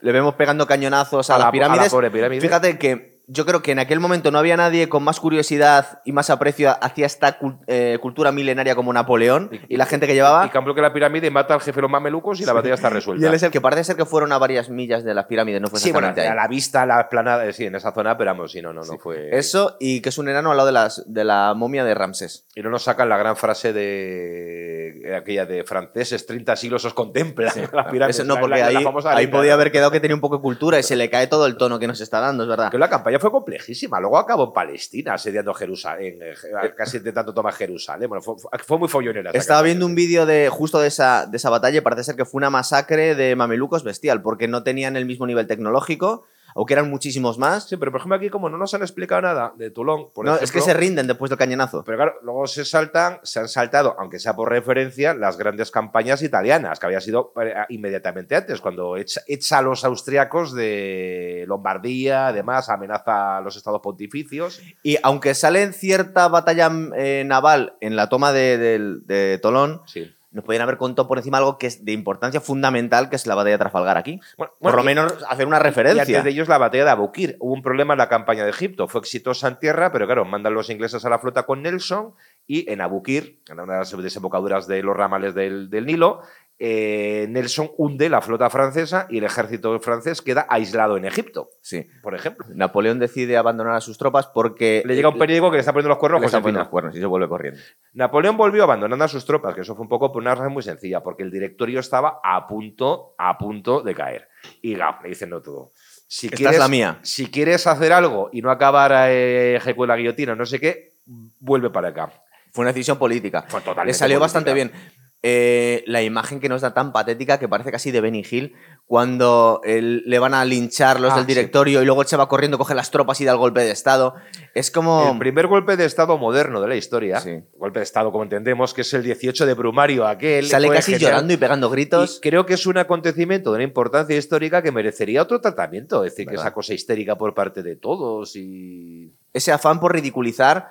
[SPEAKER 1] le vemos pegando cañonazos a,
[SPEAKER 2] A
[SPEAKER 1] las
[SPEAKER 2] la- a la
[SPEAKER 1] pirámides.
[SPEAKER 2] pobre pirámide.
[SPEAKER 1] Fíjate que yo creo que en aquel momento no había nadie con más curiosidad y más aprecio hacia esta eh, cultura milenaria como Napoleón y, la gente que llevaba.
[SPEAKER 2] Y cambió que la pirámide mata al jefe de los mamelucos y la batalla está resuelta.
[SPEAKER 1] Y él es el que parece ser que fueron a varias millas de las pirámides, no fue
[SPEAKER 2] Sí, bueno,
[SPEAKER 1] exactamente
[SPEAKER 2] a
[SPEAKER 1] ahí.
[SPEAKER 2] la vista, la explanada, eh, sí, en esa zona, pero vamos, sí, no, no, no fue.
[SPEAKER 1] Eso y que es un enano al lado de, las, de la momia de Ramsés.
[SPEAKER 2] Y no nos sacan la gran frase de aquella de franceses, 30 siglos os contemplan. la pirámide,
[SPEAKER 1] Eso no, porque
[SPEAKER 2] la-
[SPEAKER 1] ahí, ahí podía haber quedado que tenía un poco de cultura y se le cae todo el tono que nos está dando, es verdad.
[SPEAKER 2] Que la campaña fue complejísima. Luego acabó en Palestina, asediando Jerusalén, eh, casi intentando tomar Jerusalén. Bueno, fue, fue muy follonera.
[SPEAKER 1] Estaba viendo un vídeo de justo de esa, de esa batalla y parece ser que fue una masacre de mamelucos bestial, porque no tenían el mismo nivel tecnológico, aunque eran muchísimos más.
[SPEAKER 2] Sí, pero por ejemplo aquí como no nos han explicado nada de Toulon, por
[SPEAKER 1] No,
[SPEAKER 2] ejemplo,
[SPEAKER 1] es que se rinden después del cañonazo.
[SPEAKER 2] Pero claro, luego se saltan, se han saltado, aunque sea por referencia, las grandes campañas italianas, que había sido eh, inmediatamente antes, cuando echa, echa a los austriacos de Lombardía, además amenaza a los estados pontificios.
[SPEAKER 1] Y aunque sale en cierta batalla eh, naval en la toma de, de Tolón,
[SPEAKER 2] Sí.
[SPEAKER 1] Nos podrían haber contado por encima algo que es de importancia fundamental, que es la batalla de Trafalgar aquí.
[SPEAKER 2] Bueno,
[SPEAKER 1] por lo
[SPEAKER 2] y-
[SPEAKER 1] menos hacer una
[SPEAKER 2] Y
[SPEAKER 1] referencia.
[SPEAKER 2] antes de ellos la batalla de Abukir. Hubo un problema en la campaña de Egipto. Fue exitosa en tierra, pero claro, mandan los ingleses a la flota con Nelson y en Abukir, en una de las desembocaduras de los ramales del, del Nilo, eh, Nelson hunde la flota francesa y el ejército francés queda aislado en Egipto,
[SPEAKER 1] Sí.
[SPEAKER 2] por ejemplo.
[SPEAKER 1] Napoleón decide abandonar a sus tropas porque
[SPEAKER 2] Le llega un periódico que le está poniendo los cuernos
[SPEAKER 1] le
[SPEAKER 2] Josefina.
[SPEAKER 1] poniendo los cuernos y se vuelve corriendo.
[SPEAKER 2] Napoleón volvió abandonando a sus tropas, que eso fue un poco por una razón muy sencilla, porque el directorio estaba a punto, a punto de caer. Y Gap le dice no todo. Si
[SPEAKER 1] Esta
[SPEAKER 2] quieres,
[SPEAKER 1] es la mía.
[SPEAKER 2] Si quieres hacer algo y no acabar eh, ejecutar la guillotina, no sé qué, vuelve para acá.
[SPEAKER 1] Fue una decisión política.
[SPEAKER 2] Fue
[SPEAKER 1] Le salió
[SPEAKER 2] política.
[SPEAKER 1] bastante bien. Eh, la imagen que nos da tan patética que parece casi de Benny Hill cuando él- le van a linchar los
[SPEAKER 2] Ah,
[SPEAKER 1] del
[SPEAKER 2] sí.
[SPEAKER 1] directorio y luego se va corriendo, coge las tropas y da el golpe de estado. Es como...
[SPEAKER 2] El primer golpe de Estado moderno de la historia,
[SPEAKER 1] Sí.
[SPEAKER 2] golpe de Estado como entendemos, que es el 18 de Brumario, aquel.
[SPEAKER 1] Sale casi llorando y pegando gritos.
[SPEAKER 2] Y creo que es un acontecimiento de una importancia histórica que merecería otro tratamiento. Es decir, que
[SPEAKER 1] ¿Verdad?
[SPEAKER 2] esa cosa histérica por parte de todos y.
[SPEAKER 1] Ese afán por ridiculizar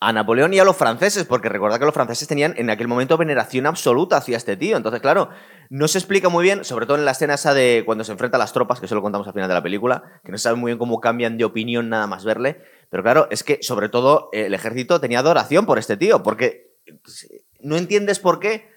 [SPEAKER 1] a Napoleón y a los franceses, porque recuerda que los franceses tenían en aquel momento veneración absoluta hacia este tío. Entonces, claro, no se explica muy bien, sobre todo en la escena esa de cuando se enfrenta a las tropas, que eso lo contamos al final de la película, que no se sabe muy bien cómo cambian de opinión nada más verle. Pero claro, es que sobre todo eh, el ejército tenía adoración por este tío, porque no entiendes por qué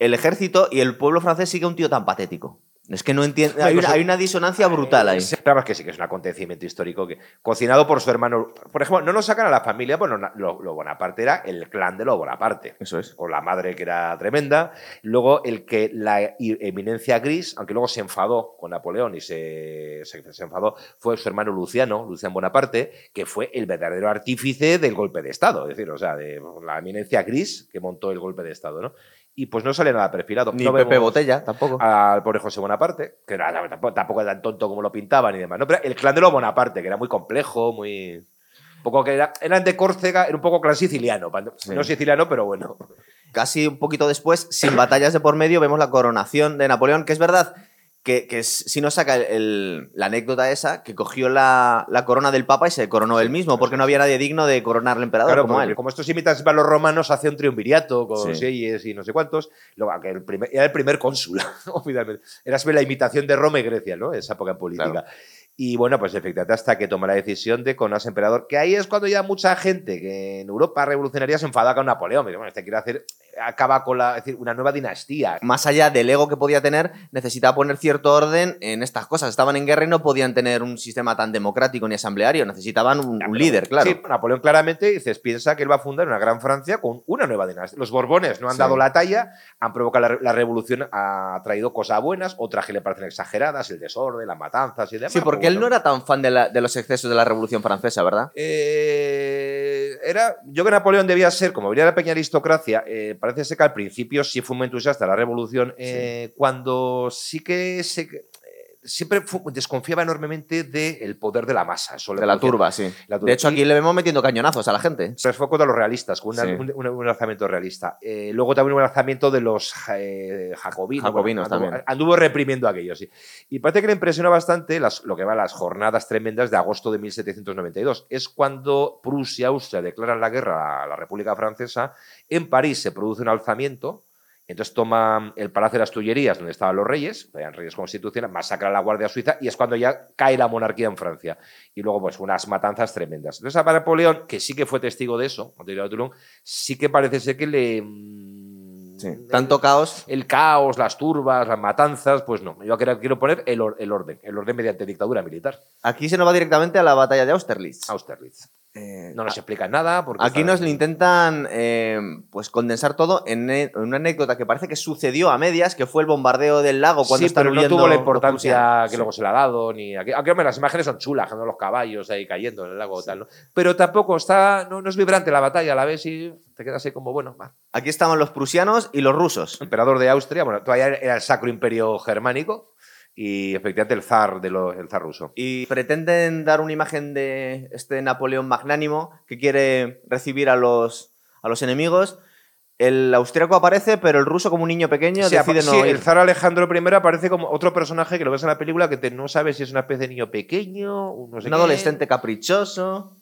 [SPEAKER 1] el ejército y el pueblo francés sigue un tío tan patético. Es que no entiendo. Hay,
[SPEAKER 2] Bueno,
[SPEAKER 1] hay una disonancia brutal ahí.
[SPEAKER 2] Claro, es que sí que es un acontecimiento histórico que cocinado por su hermano. Por ejemplo, no nos sacan a la familia, bueno, na- lo, lo Bonaparte era el clan de lo Bonaparte.
[SPEAKER 1] Eso es.
[SPEAKER 2] Con la madre que era tremenda. Luego, el que la eminencia gris, aunque luego se enfadó con Napoleón y se, se, se enfadó, fue su hermano Luciano, Luciano Bonaparte, que fue el verdadero artífice del golpe de Estado. Es decir, o sea, de la eminencia gris que montó el golpe de Estado, ¿no? Y pues no sale nada perfilado.
[SPEAKER 1] Ni
[SPEAKER 2] No
[SPEAKER 1] Pepe Botella, tampoco.
[SPEAKER 2] al pobre José Bonaparte, que tampoco, tampoco era tan tonto como lo pintaban y demás. ¿no? Pero el clan de los Bonaparte, que era muy complejo, muy. un poco que era, eran de Córcega, era un poco clan siciliano.
[SPEAKER 1] Sí.
[SPEAKER 2] No siciliano, pero bueno.
[SPEAKER 1] casi un poquito después, sin batallas de por medio, vemos la coronación de Napoleón, que es verdad que, que si nos saca el- el- la anécdota esa, que cogió la, la corona del Papa y se coronó él mismo, porque no había nadie digno de coronar al emperador
[SPEAKER 2] Claro,
[SPEAKER 1] como él.
[SPEAKER 2] como estos imitan a los romanos, hace un triunvirato con
[SPEAKER 1] Sí.
[SPEAKER 2] Selles y no sé cuántos. Que el primer, era el primer cónsul, oficialmente. Era la imitación de Roma y Grecia, ¿no? Esa época política.
[SPEAKER 1] Claro.
[SPEAKER 2] Y bueno, pues efectivamente, hasta que toma la decisión de coronarse emperador, que ahí es cuando ya mucha gente que en Europa revolucionaria se enfada con Napoleón. Dice, bueno, este quiere hacer, acaba con la, es decir, una nueva dinastía.
[SPEAKER 1] Más allá del ego que podía tener, necesitaba poner cierto orden en estas cosas. Estaban en guerra y no podían tener un sistema tan democrático ni asambleario. Necesitaban un,
[SPEAKER 2] Ya,
[SPEAKER 1] un
[SPEAKER 2] pero-
[SPEAKER 1] líder, claro.
[SPEAKER 2] Sí, Napoleón claramente dices, piensa que él va a fundar una gran Francia con una nueva dinastía. Los Borbones no han
[SPEAKER 1] Sí.
[SPEAKER 2] dado la talla, han provocado la, la revolución, ha traído cosas buenas, otras que le parecen exageradas, el desorden, las matanzas y demás.
[SPEAKER 1] Sí, porque él no era tan fan de, la- de los excesos de la Revolución Francesa, ¿verdad?
[SPEAKER 2] Eh, era, yo que Napoleón debía ser, como venía de la pequeña aristocracia, eh, parece ser que al principio sí fue muy entusiasta de la revolución, eh, cuando sí que se, siempre desconfiaba enormemente del poder de la masa. Eso
[SPEAKER 1] De la turba, sí.
[SPEAKER 2] la turba.
[SPEAKER 1] De hecho,
[SPEAKER 2] Y-
[SPEAKER 1] aquí le vemos metiendo cañonazos a la gente.
[SPEAKER 2] se fue contra los realistas, con una-
[SPEAKER 1] Sí.
[SPEAKER 2] un, un- un lanzamiento realista. Eh, luego también un lanzamiento de los eh, jacobinos.
[SPEAKER 1] Jacobinos
[SPEAKER 2] anduvo,
[SPEAKER 1] también.
[SPEAKER 2] anduvo reprimiendo aquello, sí. Y parece que le impresionó bastante las, lo que va a las jornadas tremendas de agosto de 1792. Es cuando Prusia y Austria declaran la guerra a la República Francesa. En París se produce un alzamiento. Entonces toman el Palacio de las Tullerías, donde estaban los reyes, eran reyes constitucionales, masacran a la Guardia Suiza y es cuando ya cae la monarquía en Francia. Y luego, pues, unas matanzas tremendas. Entonces, a Napoleón, que sí que fue testigo de eso, sí que parece ser que le. mm,
[SPEAKER 1] Sí.
[SPEAKER 2] el-
[SPEAKER 1] Tanto caos.
[SPEAKER 2] El caos, las turbas, las matanzas, pues no. Yo quiero, quiero poner el, or- el orden, el orden mediante dictadura militar.
[SPEAKER 1] Aquí se nos va directamente a la batalla de Austerlitz.
[SPEAKER 2] Austerlitz.
[SPEAKER 1] Eh,
[SPEAKER 2] No nos explican nada. Porque
[SPEAKER 1] Aquí nos lo intentan eh, pues condensar todo en, en una anécdota que parece que sucedió a medias, que fue el bombardeo del lago cuando
[SPEAKER 2] sí, pero no tuvo la importancia que
[SPEAKER 1] Sí.
[SPEAKER 2] luego se le ha dado, ni aquí, hombre, las imágenes son chulas, ¿no? los caballos ahí cayendo en el lago y tal, ¿no? Pero tampoco está, no, no es vibrante la batalla, a la vez y te quedas ahí como, bueno, va.
[SPEAKER 1] Aquí estaban los prusianos y los rusos.
[SPEAKER 2] Emperador de Austria, bueno, todavía era el Sacro Imperio Germánico y efectivamente el zar, de el zar ruso.
[SPEAKER 1] Y pretenden dar una imagen de este Napoleón magnánimo que quiere recibir a los, a los enemigos. El austriaco aparece, pero el ruso, como un niño pequeño,
[SPEAKER 2] Sí,
[SPEAKER 1] decide no
[SPEAKER 2] sí,
[SPEAKER 1] ir.
[SPEAKER 2] el zar Alejandro I aparece como otro personaje que lo ves en la película que te- no sabes si es una especie de niño pequeño, un no sé
[SPEAKER 1] Un
[SPEAKER 2] qué.
[SPEAKER 1] adolescente caprichoso,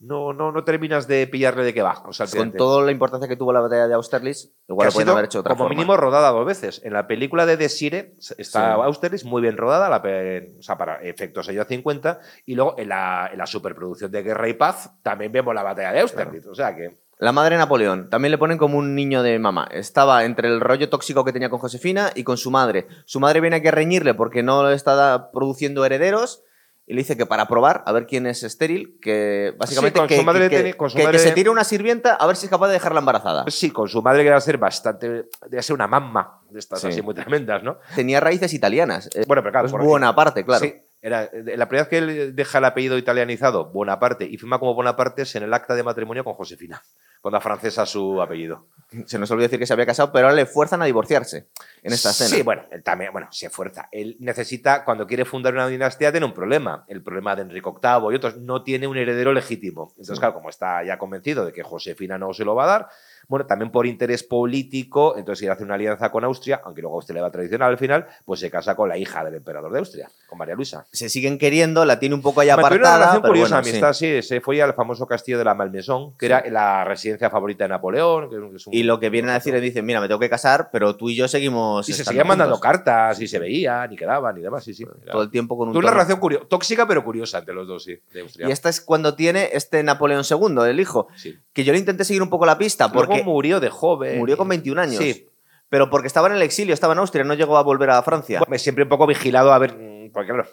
[SPEAKER 2] No, no, no terminas de pillarle de qué va. O sea,
[SPEAKER 1] con toda la importancia que tuvo la batalla de Austerlitz. Igual
[SPEAKER 2] ha
[SPEAKER 1] lo pueden haber hecho otra
[SPEAKER 2] como
[SPEAKER 1] forma.
[SPEAKER 2] mínimo rodada dos veces. En la película de Desire está
[SPEAKER 1] Sí.
[SPEAKER 2] Austerlitz muy bien rodada, la o sea, para efectos años 50, y luego en la, en la superproducción de Guerra y Paz también vemos la batalla de Austerlitz. O sea que
[SPEAKER 1] La madre de Napoleón, también le ponen como un niño de mamá. Estaba entre el rollo tóxico que tenía con Josefina y con su madre. Su madre viene aquí a reñirle porque no está produciendo herederos y le dice que para probar, a ver quién es estéril, que básicamente
[SPEAKER 2] con
[SPEAKER 1] que,
[SPEAKER 2] tiene-
[SPEAKER 1] que- se tire una sirvienta a ver si es capaz de dejarla embarazada.
[SPEAKER 2] sí, con su madre que debe ser bastante, debe ser una mamma de estas
[SPEAKER 1] Sí.
[SPEAKER 2] así muy tremendas, ¿no?
[SPEAKER 1] Tenía raíces italianas. Eh,
[SPEAKER 2] Bueno, pero claro,
[SPEAKER 1] es
[SPEAKER 2] por-
[SPEAKER 1] Bonaparte, claro.
[SPEAKER 2] Sí, era, eh, la primera vez que él deja el apellido italianizado, Bonaparte, y firma como Bonaparte es en el acta de matrimonio con Josefina, cuando francesa su apellido.
[SPEAKER 1] Se nos olvidó decir que se había casado, pero ahora le fuerzan a divorciarse en esta escena.
[SPEAKER 2] Sí, bueno, él también, bueno, se fuerza. Él necesita, cuando quiere fundar una dinastía, tiene un problema. El problema de Enrique VIII y otros, no tiene un heredero legítimo. Entonces,
[SPEAKER 1] Sí.
[SPEAKER 2] claro, como está ya convencido de que Josefina no se lo va a dar, bueno, también por interés político, entonces quiere hacer una alianza con Austria, aunque luego Austria le va tradicional al final, pues se casa con la hija del emperador de Austria, con María Luisa.
[SPEAKER 1] Se siguen queriendo, la tiene un poco
[SPEAKER 2] Mantuvo
[SPEAKER 1] apartada.
[SPEAKER 2] una relación
[SPEAKER 1] pero
[SPEAKER 2] curiosa,
[SPEAKER 1] bueno,
[SPEAKER 2] amistad, sí. Se fue al famoso castillo de la Malmaison, que era la residencia favorita de Napoleón. que es un-
[SPEAKER 1] Y lo que vienen a decir es, dicen, mira, me tengo que casar, pero tú y yo seguimos
[SPEAKER 2] Y se seguían mandando
[SPEAKER 1] juntos".
[SPEAKER 2] cartas y se veían y quedaban y demás, sí, sí.
[SPEAKER 1] Todo el tiempo con un
[SPEAKER 2] una relación curio- tóxica pero curiosa entre los dos, sí, de Austria.
[SPEAKER 1] Y esta es cuando tiene este Napoleón II, el hijo,
[SPEAKER 2] Sí.
[SPEAKER 1] que yo le intenté seguir un poco la pista
[SPEAKER 2] Luego murió de joven.
[SPEAKER 1] murió con 21 años.
[SPEAKER 2] Sí.
[SPEAKER 1] Pero porque estaba en el exilio, estaba en Austria, no llegó a volver a Francia.
[SPEAKER 2] Bueno, siempre un poco vigilado a ver. mm, Porque claro,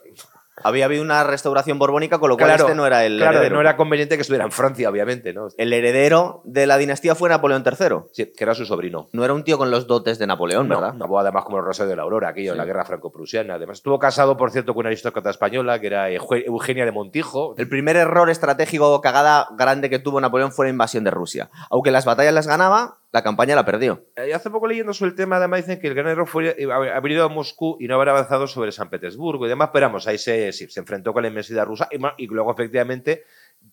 [SPEAKER 1] Había habido una restauración borbónica, con lo cual
[SPEAKER 2] Claro,
[SPEAKER 1] este no era el
[SPEAKER 2] claro,
[SPEAKER 1] heredero.
[SPEAKER 2] no era conveniente que estuviera en Francia, obviamente, ¿no?
[SPEAKER 1] El heredero de la dinastía fue Napoleón III.
[SPEAKER 2] Sí, que era su sobrino.
[SPEAKER 1] No era un tío con los dotes de Napoleón, ¿verdad?
[SPEAKER 2] no, además como el Rosario de la Aurora, aquello en
[SPEAKER 1] Sí.
[SPEAKER 2] la guerra franco-prusiana. Además, estuvo casado, por cierto, con una aristócrata española, que era Eugenia Eugenia de Montijo.
[SPEAKER 1] El primer error estratégico cagada grande que tuvo Napoleón fue la invasión de Rusia. Aunque las batallas las ganaba, la campaña la perdió.
[SPEAKER 2] Eh, hace poco leyendo sobre el tema, además dicen que el gran error fue eh, haber a Moscú y no haber avanzado sobre San Petersburgo y demás, pero vamos, ahí se, se enfrentó con la inmensidad rusa y, y luego efectivamente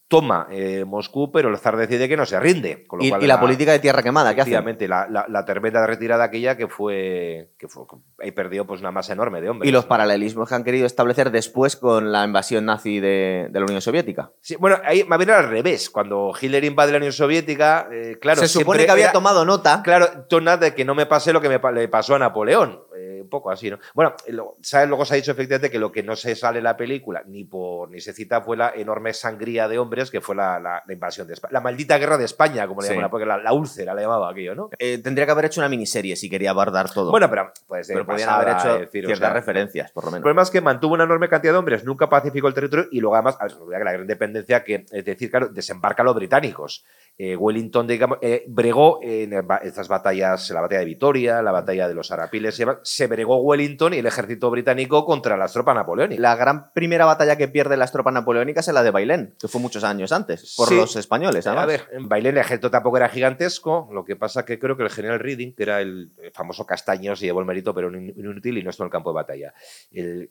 [SPEAKER 2] toma eh, Moscú, pero el zar decide que no se rinde.
[SPEAKER 1] y, la, política de tierra quemada, ¿qué hace?
[SPEAKER 2] Efectivamente, la, la, la, tremenda retirada aquella que fue, que fue, ahí perdió pues una masa enorme de hombres.
[SPEAKER 1] Y los paralelismos que han querido establecer después con la invasión nazi de, de la Unión Soviética.
[SPEAKER 2] Sí, bueno, ahí va a venir al revés. Cuando Hitler invade la Unión Soviética, eh, claro...
[SPEAKER 1] Se supone que había tomado nota.
[SPEAKER 2] Claro, nota de que no me pase lo que me, le pasó a Napoleón un poco así, ¿no? Bueno, ¿sabes? luego se ha dicho efectivamente que lo que no se sale en la película ni por ni se cita fue la enorme sangría de hombres que fue la, invasión de España. La maldita guerra de España, como le llaman, porque la, úlcera le llamaba aquello, ¿no?
[SPEAKER 1] Eh, tendría que haber hecho una miniserie si quería abordar todo.
[SPEAKER 2] Bueno, pero pues
[SPEAKER 1] pero podrían haber hecho ciertas referencias, por lo menos. El
[SPEAKER 2] problema es que mantuvo una enorme cantidad de hombres, nunca pacificó el territorio y luego además, a ver, la gran dependencia que, es decir, claro, desembarca a los británicos. Eh, Wellington, digamos, eh, bregó en estas batallas, la batalla de Vitoria, la batalla de los Arapiles, se bregó Wellington y el ejército británico contra las tropas napoleónicas.
[SPEAKER 1] La gran primera batalla que pierde las tropas napoleónicas es la de Bailén, que fue muchos años antes, por los españoles. A ver,
[SPEAKER 2] en Bailén el ejército tampoco era gigantesco, lo que pasa que creo que el general Reading, que era el famoso castaño, se llevó el mérito, pero inútil y no estuvo en el campo de batalla,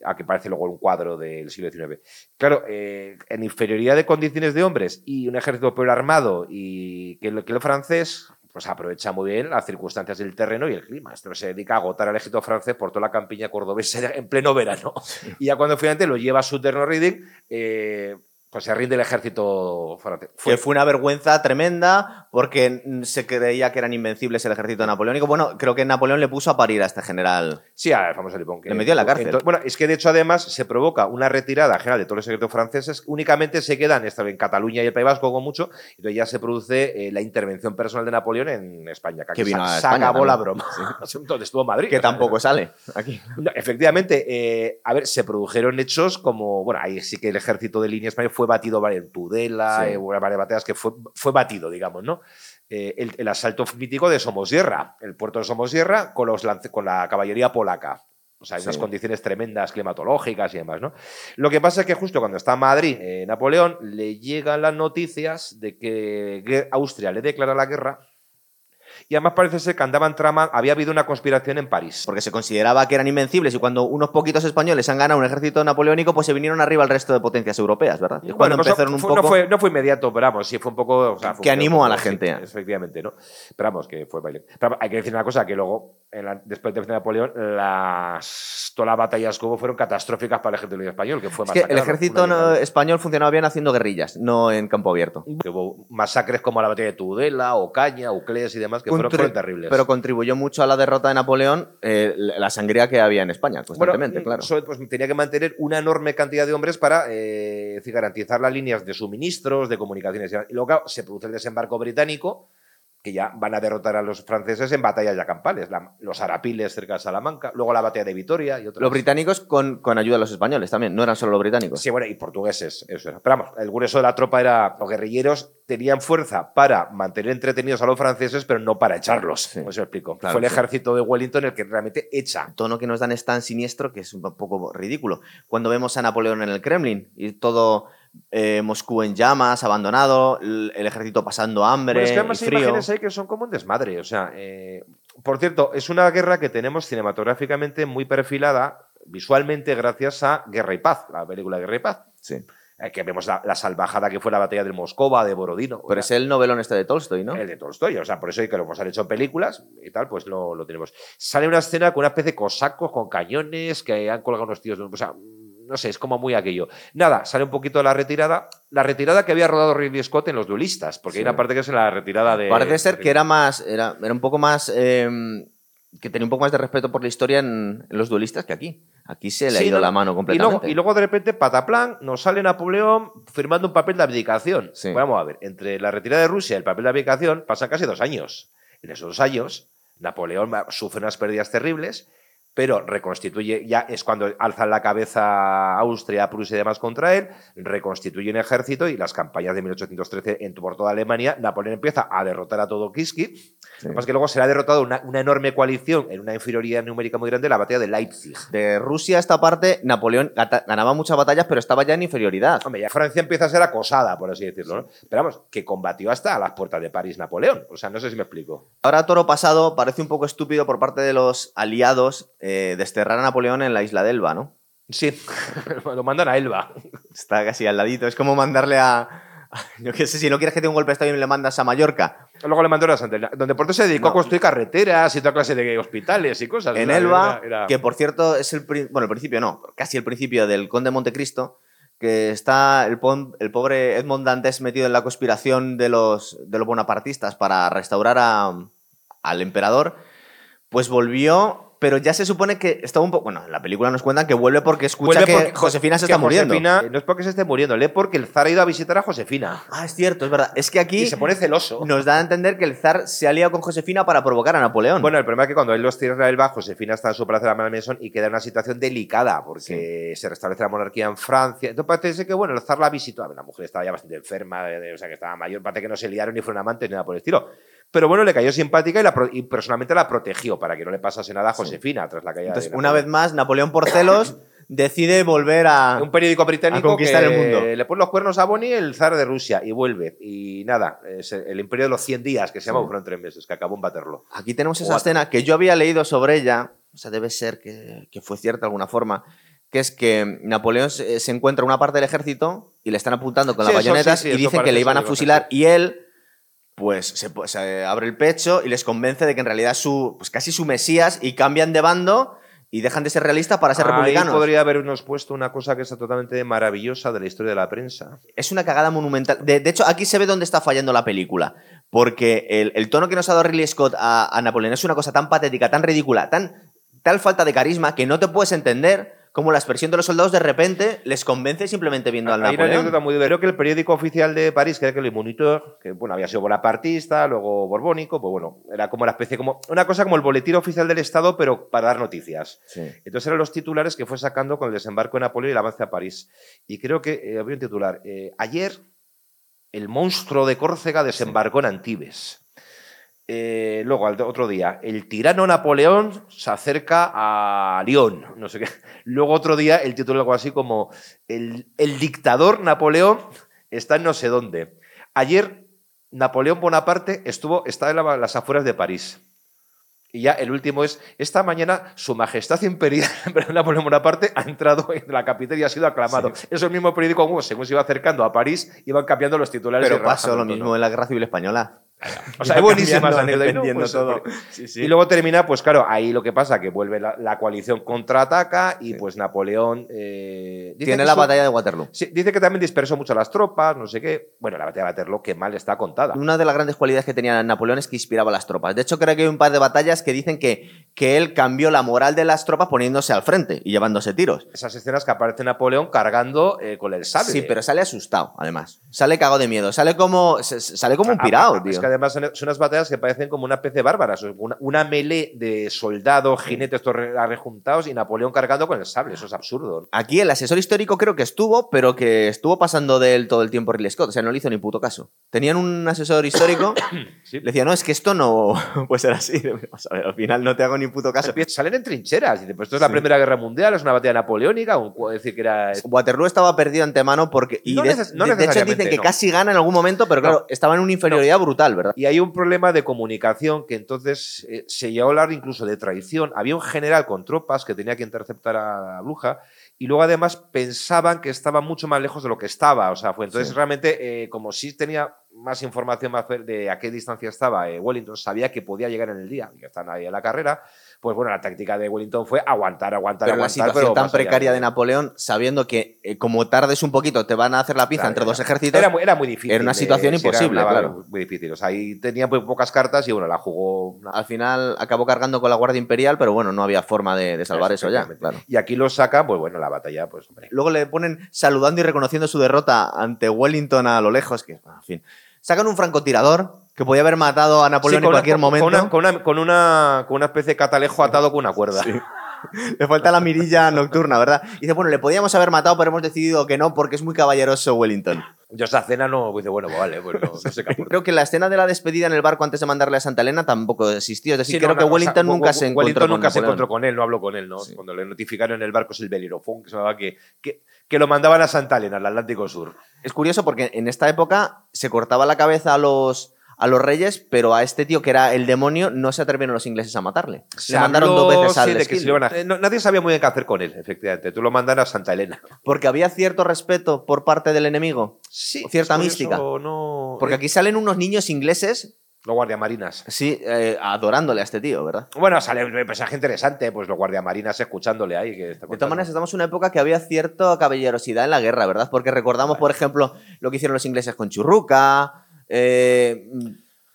[SPEAKER 2] a que parece luego un cuadro del siglo XIX. Claro, eh, en inferioridad de condiciones de hombres y un ejército pero armado y y que, el francés pues aprovecha muy bien las circunstancias del terreno y el clima. Esto se dedica a agotar al ejército francés por toda la campiña cordobesa en pleno verano. Y ya cuando finalmente lo lleva a su terreno Reading, eh, pues se rinde el ejército francés.
[SPEAKER 1] Fue, fue una vergüenza tremenda porque se creía que eran invencibles el ejército napoleónico. Bueno, creo que Napoleón le puso a parir a este general.
[SPEAKER 2] Sí, al famoso Lipón.
[SPEAKER 1] le metió en la cárcel.
[SPEAKER 2] bueno, es que de hecho además se provoca una retirada general de todos los ejércitos franceses. Únicamente se quedan en Cataluña y el País Vasco con mucho. Y entonces ya se produce eh, la intervención personal de Napoleón en España.
[SPEAKER 1] Que, vino
[SPEAKER 2] se,
[SPEAKER 1] acabó
[SPEAKER 2] la broma. Entonces estuvo Madrid.
[SPEAKER 1] Que tampoco sale aquí.
[SPEAKER 2] efectivamente, eh, a ver, se produjeron hechos como, bueno, ahí sí que el ejército de línea española fue batido en Tudela, en varias batallas que fue, fue batido, digamos, ¿no? Eh, el, asalto mítico de Somosierra, el puerto de Somosierra con, los con la caballería polaca. O sea, hay unas condiciones tremendas climatológicas y demás, ¿no? Lo que pasa es que justo cuando está en Madrid, eh, Napoleón, le llegan las noticias de que Austria le declara la guerra y además parece ser que andaban trama, había habido una conspiración en París.
[SPEAKER 1] Porque se consideraba que eran invencibles y cuando unos poquitos españoles han ganado un ejército napoleónico, pues se vinieron arriba al resto de potencias europeas, ¿verdad?
[SPEAKER 2] Y cuando empezaron un poco... no, fue, no fue inmediato, pero vamos, sí fue un poco...
[SPEAKER 1] que animó a la gente.
[SPEAKER 2] efectivamente, ¿no? Pero vamos, que fue baile. Pero hay que decir una cosa, que luego, después de Napoleón, las, todas las batallas que hubo fueron catastróficas para el ejército español, que fue
[SPEAKER 1] es que el ejército español funcionaba bien haciendo guerrillas, no en campo abierto.
[SPEAKER 2] hubo masacres como la batalla de Tudela, Ocaña, Uclés y demás, que fueron, terribles.
[SPEAKER 1] Pero contribuyó mucho a la derrota de Napoleón eh, la sangría que había en España, constantemente, claro.
[SPEAKER 2] pues, tenía que mantener una enorme cantidad de hombres para eh, garantizar las líneas de suministros, de comunicaciones. Y luego se produce el desembarco británico que ya van a derrotar a los franceses en batallas ya campales, los arapiles cerca de Salamanca, luego la batalla de Vitoria y otros.
[SPEAKER 1] Los británicos con, con, ayuda de los españoles también, no eran solo los británicos.
[SPEAKER 2] Sí, bueno, y portugueses, eso era. Pero vamos, el grueso de la tropa era, los guerrilleros tenían fuerza para mantener entretenidos a los franceses, pero no para echarlos, sí. os explico. Fue el ejército de Wellington el que realmente echa.
[SPEAKER 1] El tono que nos dan es tan siniestro que es un poco ridículo. Cuando vemos a Napoleón en el Kremlin y todo eh, Moscú en llamas, abandonado, el, ejército pasando hambre. Bueno, es que además hay imágenes
[SPEAKER 2] ahí que son como un desmadre. O sea, eh, por cierto, es una guerra que tenemos cinematográficamente muy perfilada visualmente gracias a Guerra y Paz, la película Guerra y Paz.
[SPEAKER 1] Sí.
[SPEAKER 2] Eh, que vemos la, salvajada que fue la batalla de Moscova, de Borodino.
[SPEAKER 1] Pero es el novelón este de Tolstoy, ¿no?
[SPEAKER 2] El de Tolstoy, o sea, por eso hay que lo hemos hecho en películas y tal, pues lo, lo tenemos. Sale una escena con una especie de cosacos, con cañones, que han colgado unos tíos, o sea, no sé, es como muy aquello. Nada, sale un poquito de la retirada. La retirada que había rodado Ridley Scott en Los Duelistas, porque hay una parte que es la retirada de.
[SPEAKER 1] Parece ser que era más. Era, era un poco más. Em, que tenía un poco más de respeto por la historia en, Los Duelistas que aquí. Aquí se le ha ido la mano completamente.
[SPEAKER 2] Y luego, de repente, pataplan, nos sale Napoleón firmando un papel de abdicación. Vamos a ver, entre la retirada de Rusia y el papel de abdicación pasan casi dos años. En esos dos años, Napoleón sufre unas pérdidas terribles pero reconstituye, ya es cuando alzan la cabeza Austria, Prusia y demás contra él, reconstituye un ejército y las campañas de 1813 en, por toda Alemania, Napoleón empieza a derrotar a todo Kiski, además que luego será derrotado una, una, enorme coalición en una inferioridad numérica muy grande, la batalla de Leipzig.
[SPEAKER 1] De Rusia esta parte, Napoleón ganaba muchas batallas, pero estaba ya en inferioridad.
[SPEAKER 2] Hombre, ya Francia empieza a ser acosada, por así decirlo, ¿no? Pero vamos, que combatió hasta a las puertas de París Napoleón, o sea, no sé si me explico.
[SPEAKER 1] Ahora, toro pasado, parece un poco estúpido por parte de los aliados eh, desterrar a Napoleón en la isla de Elba, ¿no?
[SPEAKER 2] Sí, lo mandan a Elba.
[SPEAKER 1] Está casi al ladito. Es como mandarle a, Yo qué sé, si no quieres que te dé un golpe de estado y le mandas a Mallorca.
[SPEAKER 2] Luego le mandó a Santa Elena, donde por se dedicó
[SPEAKER 1] No.
[SPEAKER 2] a construir carreteras y toda clase de hospitales y cosas.
[SPEAKER 1] En Elba,
[SPEAKER 2] era- era-
[SPEAKER 1] que por cierto es el, bueno, el principio no, casi el principio del Conde Montecristo, que está el, pobre Edmond Dantes metido en la conspiración de los, de los bonapartistas para restaurar a- al emperador, pues volvió, pero ya se supone que estaba un poco, bueno, en la película nos cuentan que vuelve porque escucha
[SPEAKER 2] Vuelve
[SPEAKER 1] que
[SPEAKER 2] porque-
[SPEAKER 1] Josefina se
[SPEAKER 2] que
[SPEAKER 1] está muriendo.
[SPEAKER 2] Josefina- no es porque se esté muriendo, lee porque el zar ha ido a visitar a Josefina.
[SPEAKER 1] Ah, es cierto, es verdad. Es que aquí
[SPEAKER 2] Y se pone celoso.
[SPEAKER 1] nos da a entender que el zar se ha liado con Josefina para provocar a Napoleón.
[SPEAKER 2] Bueno, el problema es que cuando él los tira a Elba, Josefina está en su palacio de la Malmaison y queda en una situación delicada porque se restablece la monarquía en Francia. Entonces parece que, bueno, el zar la visitó. A ver, la mujer estaba ya bastante enferma, o sea, que estaba mayor. Parece que no se liaron ni fueron amantes ni nada por el estilo. Pero bueno, le cayó simpática y, la pro- y personalmente la protegió para que no le pasase nada a Josefina tras la caída
[SPEAKER 1] Entonces,
[SPEAKER 2] de
[SPEAKER 1] una vez más, Napoleón por celos decide volver a...
[SPEAKER 2] Un periódico británico
[SPEAKER 1] a conquistar
[SPEAKER 2] que
[SPEAKER 1] el mundo.
[SPEAKER 2] le pone los cuernos a Bonnie, el zar de Rusia, y vuelve. Y nada, es el imperio de los 100 días, que se llama,
[SPEAKER 1] Sí.
[SPEAKER 2] fueron tres meses, que acabó en Waterloo.
[SPEAKER 1] Aquí tenemos esa
[SPEAKER 2] What?
[SPEAKER 1] escena que yo había leído sobre ella, o sea, debe ser que, que fue cierta de alguna forma, que es que Napoleón se, encuentra una parte del ejército y le están apuntando con
[SPEAKER 2] Sí,
[SPEAKER 1] las
[SPEAKER 2] eso sí,
[SPEAKER 1] bayonetas
[SPEAKER 2] sí,
[SPEAKER 1] y dicen que le iban a fusilar y él pues se, abre el pecho y les convence de que en realidad es su, pues casi su mesías y cambian de bando y dejan de ser realistas para ser
[SPEAKER 2] Ahí
[SPEAKER 1] republicanos.
[SPEAKER 2] podría habernos puesto una cosa que está totalmente maravillosa de la historia de la prensa.
[SPEAKER 1] Es una cagada monumental. De, de hecho, aquí se ve dónde está fallando la película. Porque el, el tono que nos ha dado Ridley Scott a, a Napoleón es una cosa tan patética, tan ridícula, tan tal falta de carisma que no te puedes entender cómo la expresión de los soldados de repente les convence simplemente viendo al
[SPEAKER 2] Hay una anécdota
[SPEAKER 1] Napoleón.
[SPEAKER 2] muy divertida. Creo que el periódico oficial de París, que era el Moniteur, que bueno, había sido bonapartista, luego borbónico, pues bueno, era como una especie, como una cosa como el boletín oficial del Estado, pero para dar noticias.
[SPEAKER 1] Sí.
[SPEAKER 2] Entonces eran los titulares que fue sacando con el desembarco de Napoleón y el avance a París. Y creo que eh, había un titular. eh, ayer, el monstruo de Córcega desembarcó en Antibes. Eh, luego, al otro día, el tirano Napoleón se acerca a Lyon. No sé qué. Luego, otro día, el título algo así como el, el dictador Napoleón está en no sé dónde. Ayer, Napoleón Bonaparte estuvo, estaba en la- las afueras de París. Y ya el último es, esta mañana su majestad imperial, Napoleón Bonaparte, ha entrado en la capital y ha sido aclamado. Eso el mismo periódico, según se iba acercando a París, iban cambiando los titulares.
[SPEAKER 1] Pero pasó lo mismo en la Guerra Civil Española.
[SPEAKER 2] O sea, anécdotas, ¿no?
[SPEAKER 1] dependiendo
[SPEAKER 2] Pues,
[SPEAKER 1] todo. Sí, sí.
[SPEAKER 2] Y luego termina, pues claro, ahí lo que pasa, que vuelve la, la coalición contraataca y pues Napoleón... eh,
[SPEAKER 1] Tiene la batalla de Waterloo.
[SPEAKER 2] Dice que también dispersó mucho a las tropas, no sé qué. Bueno, la batalla de Waterloo, que mal está contada.
[SPEAKER 1] Una de las grandes cualidades que tenía Napoleón es que inspiraba a las tropas. De hecho, creo que hay un par de batallas que dicen que, que él cambió la moral de las tropas poniéndose al frente y llevándose tiros.
[SPEAKER 2] Esas escenas que aparece Napoleón cargando eh, con el sable.
[SPEAKER 1] Sí, pero sale asustado, además. Sale cagado de miedo. Sale como, sale como un pirado,
[SPEAKER 2] ah,
[SPEAKER 1] tío.
[SPEAKER 2] Es que además son son unas batallas que parecen como una especie bárbara. Una, una melee de soldados, jinetes, rejuntados y Napoleón cargando con el sable. Eso es absurdo.
[SPEAKER 1] Aquí el asesor histórico creo que estuvo, pero que estuvo pasando de él todo el tiempo Ridley Scott. O sea, no le hizo ni puto caso. Tenían un asesor histórico,
[SPEAKER 2] Sí.
[SPEAKER 1] le decía, no, es que esto no puede ser así. Vamos a ver, al final no te hago ni puto caso.
[SPEAKER 2] Salen en trincheras. Y pues esto es la
[SPEAKER 1] Sí.
[SPEAKER 2] Primera Guerra Mundial, es una batalla napoleónica. un- Es decir, que era.
[SPEAKER 1] Waterloo estaba perdido antemano porque. Y
[SPEAKER 2] No
[SPEAKER 1] de,
[SPEAKER 2] neces- no
[SPEAKER 1] de- de hecho dicen que casi gana en algún momento, pero claro, estaba en una inferioridad brutal, ¿verdad?
[SPEAKER 2] Y hay un problema de comunicación que entonces eh, se llegó a hablar incluso de traición. Había un general con tropas que tenía que interceptar a la bruja y luego además pensaban que estaba mucho más lejos de lo que estaba. O sea, fue entonces
[SPEAKER 1] Sí.
[SPEAKER 2] realmente eh, como si tenía más información más de a qué distancia estaba eh, Wellington, sabía que podía llegar en el día que están ahí en la carrera. Pues bueno, la táctica de Wellington fue aguantar, aguantar,
[SPEAKER 1] Pero la
[SPEAKER 2] aguantar.
[SPEAKER 1] situación
[SPEAKER 2] pero
[SPEAKER 1] tan precaria de Napoleón, sabiendo que eh, como tardes un poquito te van a hacer la
[SPEAKER 2] Claro,
[SPEAKER 1] entre
[SPEAKER 2] era-
[SPEAKER 1] dos ejércitos,
[SPEAKER 2] Era muy, era muy difícil.
[SPEAKER 1] Era una situación
[SPEAKER 2] era
[SPEAKER 1] imposible,
[SPEAKER 2] una-
[SPEAKER 1] claro.
[SPEAKER 2] Muy difícil. O sea, ahí tenía muy pocas cartas y bueno, la jugó
[SPEAKER 1] al final acabó cargando con la Guardia Imperial, pero bueno, no había forma de, de salvar eso ya. Claro.
[SPEAKER 2] Y aquí lo saca, pues bueno, la batalla, pues hombre.
[SPEAKER 1] Luego le ponen saludando y reconociendo su derrota ante Wellington a lo lejos, que, en fin. Sacan un francotirador que podía haber matado a Napoleón
[SPEAKER 2] Sí,
[SPEAKER 1] en cualquier
[SPEAKER 2] una-
[SPEAKER 1] momento.
[SPEAKER 2] Con una, con, una, con, una, con una especie de catalejo atado con una cuerda.
[SPEAKER 1] Le falta la mirilla nocturna, ¿verdad? Y dice, bueno, le podíamos haber matado, pero hemos decidido que no porque es muy caballeroso Wellington.
[SPEAKER 2] Yo esa cena no, pues, dice, bueno, pues vale, pues no, no sé qué.
[SPEAKER 1] Creo que la escena de la despedida en el barco antes de mandarle a Santa Elena tampoco existió. Es decir,
[SPEAKER 2] Sí,
[SPEAKER 1] creo
[SPEAKER 2] no,
[SPEAKER 1] que
[SPEAKER 2] no, o sea,
[SPEAKER 1] Wellington nunca se encontró
[SPEAKER 2] Wellington
[SPEAKER 1] con
[SPEAKER 2] nunca se
[SPEAKER 1] Napoleón.
[SPEAKER 2] encontró con él, no habló con él, ¿no?
[SPEAKER 1] Sí.
[SPEAKER 2] Cuando le notificaron en el barco es el Belirofón, que se llamaba que, que, que lo mandaban a Santa Elena, al Atlántico Sur.
[SPEAKER 1] Es curioso porque en esta época se cortaba la cabeza a los, a los reyes, pero a este tío que era el demonio no se atrevieron los ingleses a matarle.
[SPEAKER 2] Se
[SPEAKER 1] Le mandaron dos veces al
[SPEAKER 2] que se a- Eh, no, nadie sabía muy bien qué hacer con él, efectivamente. Tú lo mandan a Santa Elena.
[SPEAKER 1] Porque había cierto respeto por parte del enemigo.
[SPEAKER 2] Sí,
[SPEAKER 1] Cierta mística.
[SPEAKER 2] No,
[SPEAKER 1] Porque
[SPEAKER 2] eh,
[SPEAKER 1] aquí salen unos niños ingleses,
[SPEAKER 2] Los guardiamarinas.
[SPEAKER 1] sí, eh, adorándole a este tío, ¿verdad?
[SPEAKER 2] Bueno, sale un personaje interesante, pues los guardiamarinas escuchándole ahí. Que está
[SPEAKER 1] De todas maneras, estamos en una época que había cierta caballerosidad en la guerra, ¿verdad? Porque recordamos, por ejemplo, lo que hicieron los ingleses con Churruca, eh,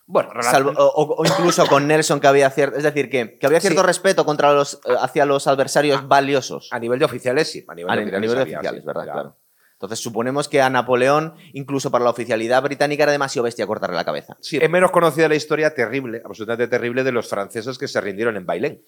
[SPEAKER 2] Bueno,
[SPEAKER 1] salvo- o, o incluso con Nelson, que había cierto. Es decir, que, que había cierto
[SPEAKER 2] Sí.
[SPEAKER 1] respeto contra los, eh, hacia los adversarios valiosos.
[SPEAKER 2] a nivel de oficiales, sí. A nivel
[SPEAKER 1] A,
[SPEAKER 2] de oficiales,
[SPEAKER 1] nivel de
[SPEAKER 2] había,
[SPEAKER 1] oficiales,
[SPEAKER 2] sí,
[SPEAKER 1] ¿verdad? Claro. Entonces suponemos que a Napoleón, incluso para la oficialidad británica, era demasiado bestia cortarle la cabeza.
[SPEAKER 2] Sí, es menos conocida la historia terrible, absolutamente terrible, de los franceses que se rindieron en Bailén.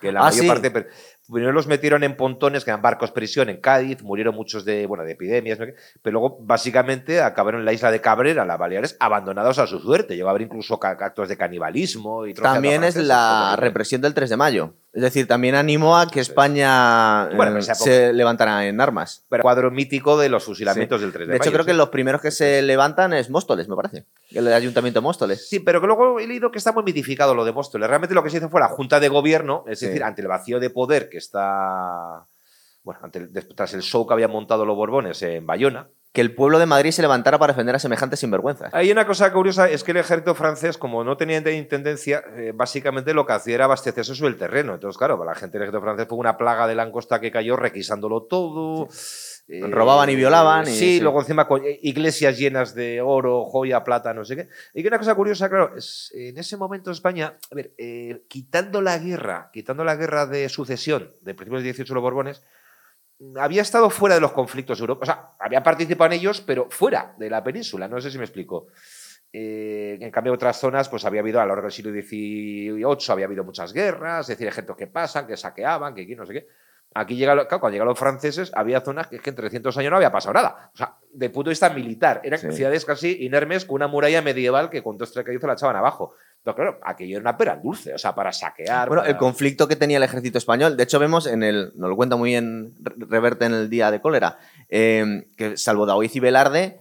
[SPEAKER 2] Que la
[SPEAKER 1] Ah,
[SPEAKER 2] mayor
[SPEAKER 1] sí.
[SPEAKER 2] parte. Primero los metieron en pontones, que eran barcos prisión en Cádiz, murieron muchos de, bueno, de epidemias, pero luego básicamente acabaron en la isla de Cabrera, las Baleares, abandonados a su suerte. Llegó a haber incluso actos de canibalismo y
[SPEAKER 1] También es la represión del 3 de mayo. Es decir, también animó a que España
[SPEAKER 2] Bueno,
[SPEAKER 1] eh, se levantara en armas.
[SPEAKER 2] Pero cuadro mítico de los fusilamientos
[SPEAKER 1] Sí.
[SPEAKER 2] del 3 de,
[SPEAKER 1] De hecho, creo que los primeros que se levantan es Móstoles, me parece. El ayuntamiento de Móstoles.
[SPEAKER 2] Sí, pero que luego he leído que está muy mitificado lo de Móstoles. Realmente lo que se hizo fue la Junta de Gobierno, es
[SPEAKER 1] Sí.
[SPEAKER 2] decir, ante el vacío de poder que está. Bueno, ante el- des- tras el show que habían montado los Borbones en Bayona.
[SPEAKER 1] Que el pueblo de Madrid se levantara para defender a semejantes sinvergüenzas.
[SPEAKER 2] Hay una cosa curiosa, es que el ejército francés, como no tenía intendencia, eh, básicamente lo que hacía era abastecerse sobre el terreno. Entonces, claro, para la gente del ejército francés fue una plaga de langosta que cayó requisándolo todo. Eh,
[SPEAKER 1] Robaban y violaban y-
[SPEAKER 2] sí,
[SPEAKER 1] sí.
[SPEAKER 2] luego encima con eh, iglesias llenas de oro, joya, plata, no sé qué. Y que una cosa curiosa, claro, es, en ese momento España, a ver, eh, quitando la guerra, quitando la guerra de sucesión de principios del 18 los Borbones, había estado fuera de los conflictos europeos. O sea, había participado en ellos, pero fuera de la península. No sé si me explico. Eh, en cambio, otras zonas, pues había habido a lo largo del siglo XVIII, había habido muchas guerras, es decir, ejércitos que pasan, que saqueaban, que aquí no sé qué. Aquí llega, claro, cuando llegaron los franceses, había zonas que, que en 300 años no había pasado nada. O sea, de punto de vista militar, eran
[SPEAKER 1] Sí.
[SPEAKER 2] ciudades casi inermes con una muralla medieval que con dos tres la echaban abajo. Pero claro, aquello era una pera dulce, o sea, para saquear.
[SPEAKER 1] Bueno,
[SPEAKER 2] para-
[SPEAKER 1] el conflicto que tenía el ejército español, de hecho vemos en el, nos lo cuenta muy bien Re- Reverte en el Día de Cólera, eh, que salvo Daoiz y Velarde,